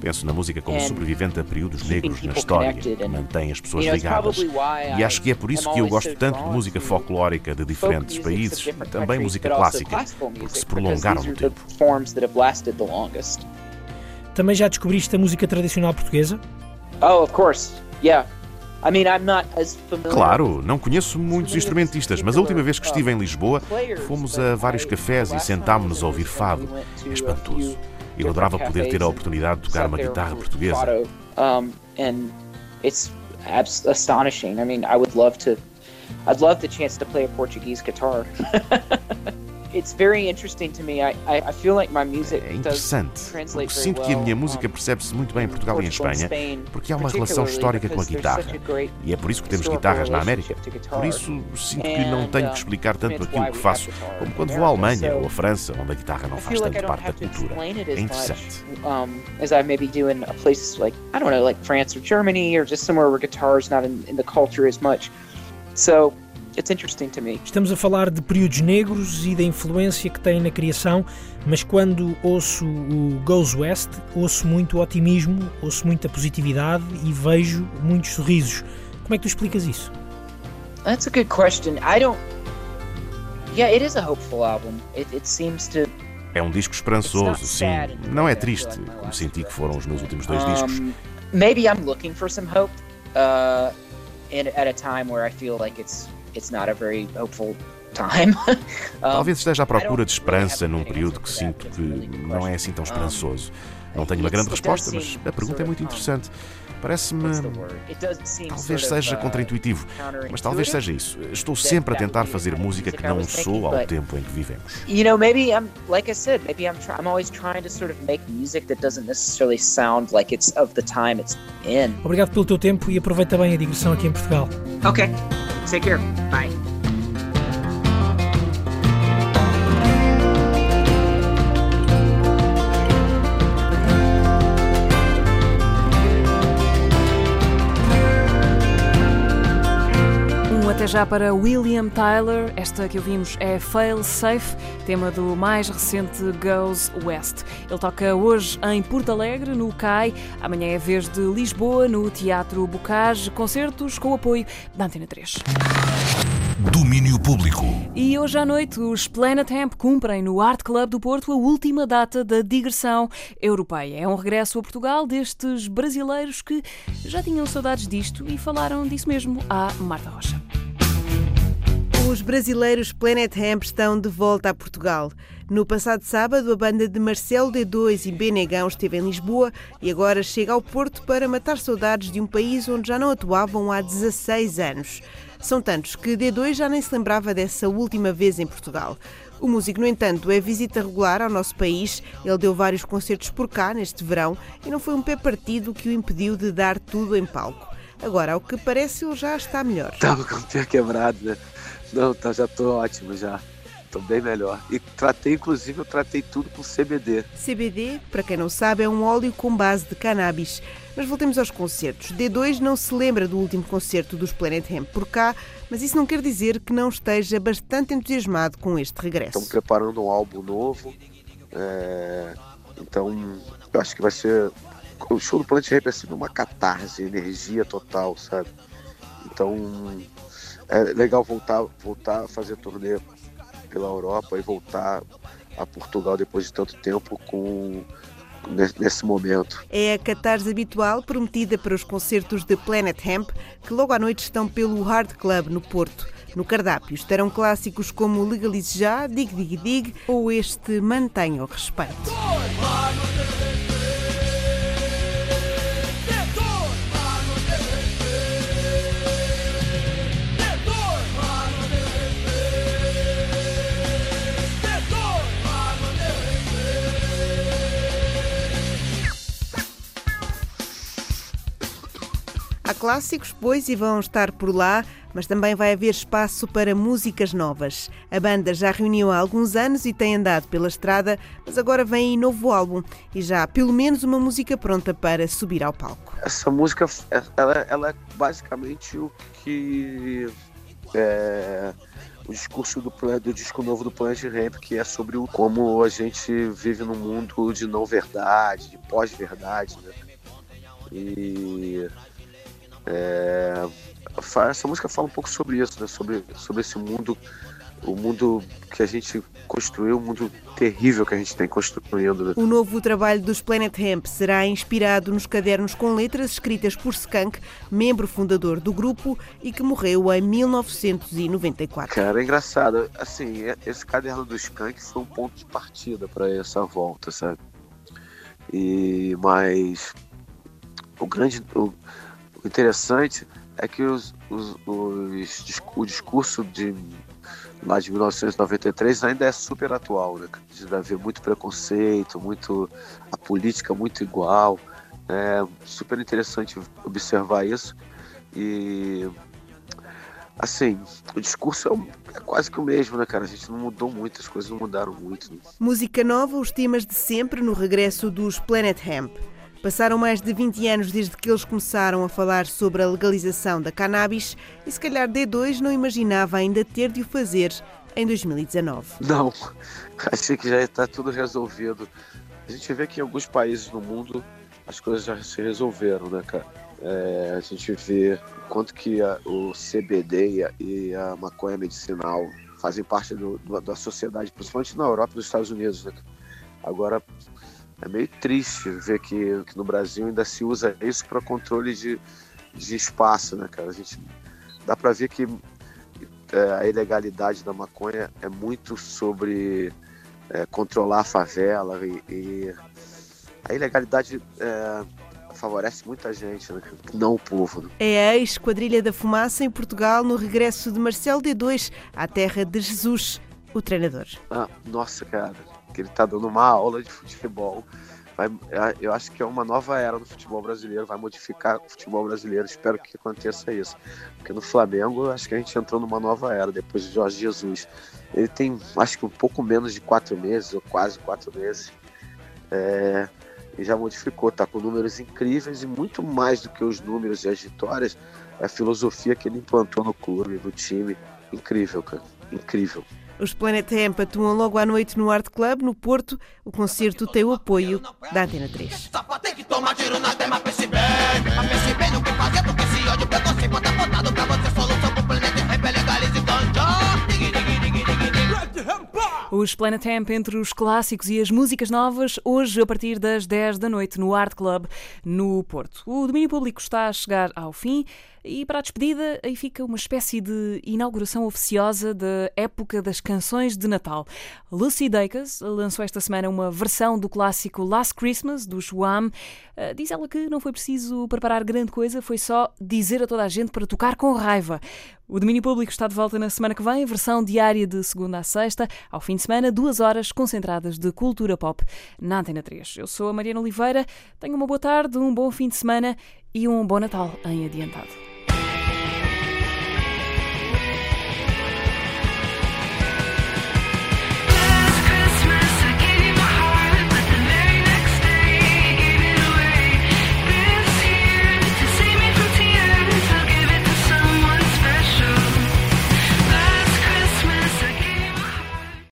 Penso na música como sobrevivente a períodos negros na história, que mantém as pessoas ligadas. E acho que é por isso que eu gosto tanto de música folclórica de diferentes países e também música clássica, porque se prolongaram no tempo. Também já descobriste a música tradicional portuguesa? Oh, of course. Yeah. Claro, não conheço muitos instrumentistas, mas a última vez que estive em Lisboa fomos a vários cafés e sentámos-nos a ouvir fado. É espantoso. Eu adorava poder ter a oportunidade de tocar uma guitarra portuguesa. It's astonishing. I mean, I would love to I'd love the chance to play a Portuguese guitar. it's very interesting to me. I, I feel like my music é interessante, porque sinto que a minha música percebe-se muito bem em Portugal e em Espanha, porque há uma relação histórica com a guitarra. E é por isso que temos guitarras na América. Por isso sinto que não tenho que explicar tanto aquilo que faço, como quando vou à Alemanha ou à França, onde a guitarra não faz tanto parte da cultura. É interessante. As I maybe do in a place like I don't know, like France or Germany, or just somewhere where guitar's not in, in the culture as much. So It's interesting to me. Estamos a falar de períodos negros e da influência que tem na criação, mas quando ouço o Goes West, ouço muito otimismo, ouço muita positividade e vejo muitos sorrisos. Como é que tu explicas isso? That's a good question. I don't Yeah, it is a hopeful album. It, it seems to é um disco esperançoso, sim. Não é triste, como senti que foram os meus últimos dois discos. maybe I'm looking for some hope uh, in, at a time where I feel like it's it's not a very hopeful time. Talvez esteja à procura de esperança num período que sinto que não é assim tão esperançoso. Não tenho uma grande resposta, mas a pergunta é muito interessante. Parece-me. Talvez seja contraintuitivo, mas talvez seja isso. Estou sempre a tentar fazer música que não sou ao tempo em que vivemos. You know, maybe I'm, like I said, maybe I'm, I'm always trying to sort of make music that doesn't necessarily sound like it's of the time it's in. Obrigado pelo teu tempo e aproveita bem a digressão aqui em Portugal. Ok, take care. Bye. Até já para William Tyler. Esta que ouvimos é Fail Safe, tema do mais recente Goes West. Ele toca hoje em Porto Alegre, no CAI. Amanhã é vez de Lisboa, no Teatro Bocage. Concertos com o apoio da Antena 3. Domínio Público. E hoje à noite os Planet Hemp cumprem no Art Club do Porto a última data da digressão europeia. É um regresso a Portugal destes brasileiros que já tinham saudades disto e falaram disso mesmo à Marta Rocha. Os brasileiros Planet Hemp estão de volta a Portugal. No passado sábado, a banda de Marcelo D2 e Benegão esteve em Lisboa e agora chega ao Porto para matar saudades de um país onde já não atuavam há 16 anos. São tantos que D2 já nem se lembrava dessa última vez em Portugal. O músico, no entanto, é visita regular ao nosso país. Ele deu vários concertos por cá neste verão e não foi um pé partido que o impediu de dar tudo em palco. Agora, ao que parece, ele já está melhor. Estava com o pé quebrado, né? Não, tá, já estou ótimo já. Estou bem melhor. E tratei, inclusive, eu tratei tudo com CBD. CBD, para quem não sabe, é um óleo com base de cannabis. Mas voltemos aos concertos. D2 não se lembra do último concerto dos Planet Hemp por cá, mas isso não quer dizer que não esteja bastante entusiasmado com este regresso. Estamos preparando um álbum novo. É... Então, eu acho que vai ser. O show do Planet Hemp é uma catarse, energia total, sabe? Então, é legal voltar, voltar a fazer turnê pela Europa e voltar a Portugal depois de tanto tempo com nesse momento. É a catarse habitual prometida para os concertos de Planet Hemp, que logo à noite estão pelo Hard Club no Porto. No cardápio estarão clássicos como Legalize Já, Dig Dig Dig ou este Mantenha o Respeito. Clássicos, pois, e vão estar por lá, mas também vai haver espaço para músicas novas. A banda já reuniu há alguns anos e tem andado pela estrada, mas agora vem novo álbum e já há pelo menos uma música pronta para subir ao palco. Essa música, ela, ela é basicamente o que é, o discurso do, do disco novo do Planet Ramp, que é sobre o, como a gente vive num mundo de não verdade, de pós-verdade, né? E é, essa música fala um pouco sobre isso, né? sobre, sobre esse mundo, o mundo que a gente construiu, o mundo terrível que a gente tem construindo. Né? O novo trabalho dos Planet Hemp será inspirado nos cadernos com letras escritas por Skank, membro fundador do grupo e que morreu em 1994. Cara, é engraçado. Assim, esse caderno do Skank foi um ponto de partida para essa volta, sabe? E mas o grande o, o interessante é que os, os, os, o discurso de lá de 1993 ainda é super atual, né? De haver muito preconceito, muito a política muito igual. É super interessante observar isso. E assim, o discurso é, é, quase que o mesmo, né, cara? A gente não mudou muito, as coisas não mudaram muito. Né? Música nova, os temas de sempre no regresso dos Planet Hemp. Passaram mais de 20 anos desde que eles começaram a falar sobre a legalização da cannabis e se calhar D2 não imaginava ainda ter de o fazer em 2019. Não, achei que já está tudo resolvido. A gente vê que em alguns países no mundo as coisas já se resolveram, né, cara? É, a gente vê quanto que a, o CBD e a, e a, maconha medicinal fazem parte do, do, da sociedade, principalmente na Europa e nos Estados Unidos. Né? Agora, é meio triste ver que, que no Brasil ainda se usa isso para controle de, de espaço, né, cara? A gente dá para ver que é, a ilegalidade da maconha é muito sobre é, controlar a favela e, e a ilegalidade é, favorece muita gente, né? não o povo. Né? É a ex-quadrilha da fumaça em Portugal no regresso de Marcelo D2 à terra de Jesus, o treinador. Ah, nossa, cara que ele está dando uma aula de futebol. Vai, eu acho que é uma nova era no futebol brasileiro, vai modificar o futebol brasileiro. Espero que aconteça isso. Porque no Flamengo, acho que a gente entrou numa nova era depois de Jorge Jesus. Ele tem, acho que um pouco menos de quatro meses, ou quase quatro meses. É, e já modificou, tá com números incríveis e muito mais do que os números e as vitórias, a filosofia que ele implantou no clube, no time. Incrível, cara. Incrível. Os Planet Hemp atuam logo à noite no Art Club, no Porto. O concerto tem o apoio da Antena 3. Os Planet Hemp entre os clássicos e as músicas novas, hoje a partir das 10 da noite no Art Club, no Porto. O domínio público está a chegar ao fim. E para a despedida, aí fica uma espécie de inauguração oficiosa da época das canções de Natal. Lucy Dacus lançou esta semana uma versão do clássico Last Christmas, do Wham. Ah, diz ela que não foi preciso preparar grande coisa, foi só dizer a toda a gente para tocar com raiva. O domínio público está de volta na semana que vem, versão diária de segunda a sexta, ao fim de semana, duas horas concentradas de cultura pop na Antena 3. Eu sou a Mariana Oliveira, tenha uma boa tarde, um bom fim de semana e um bom Natal em adiantado.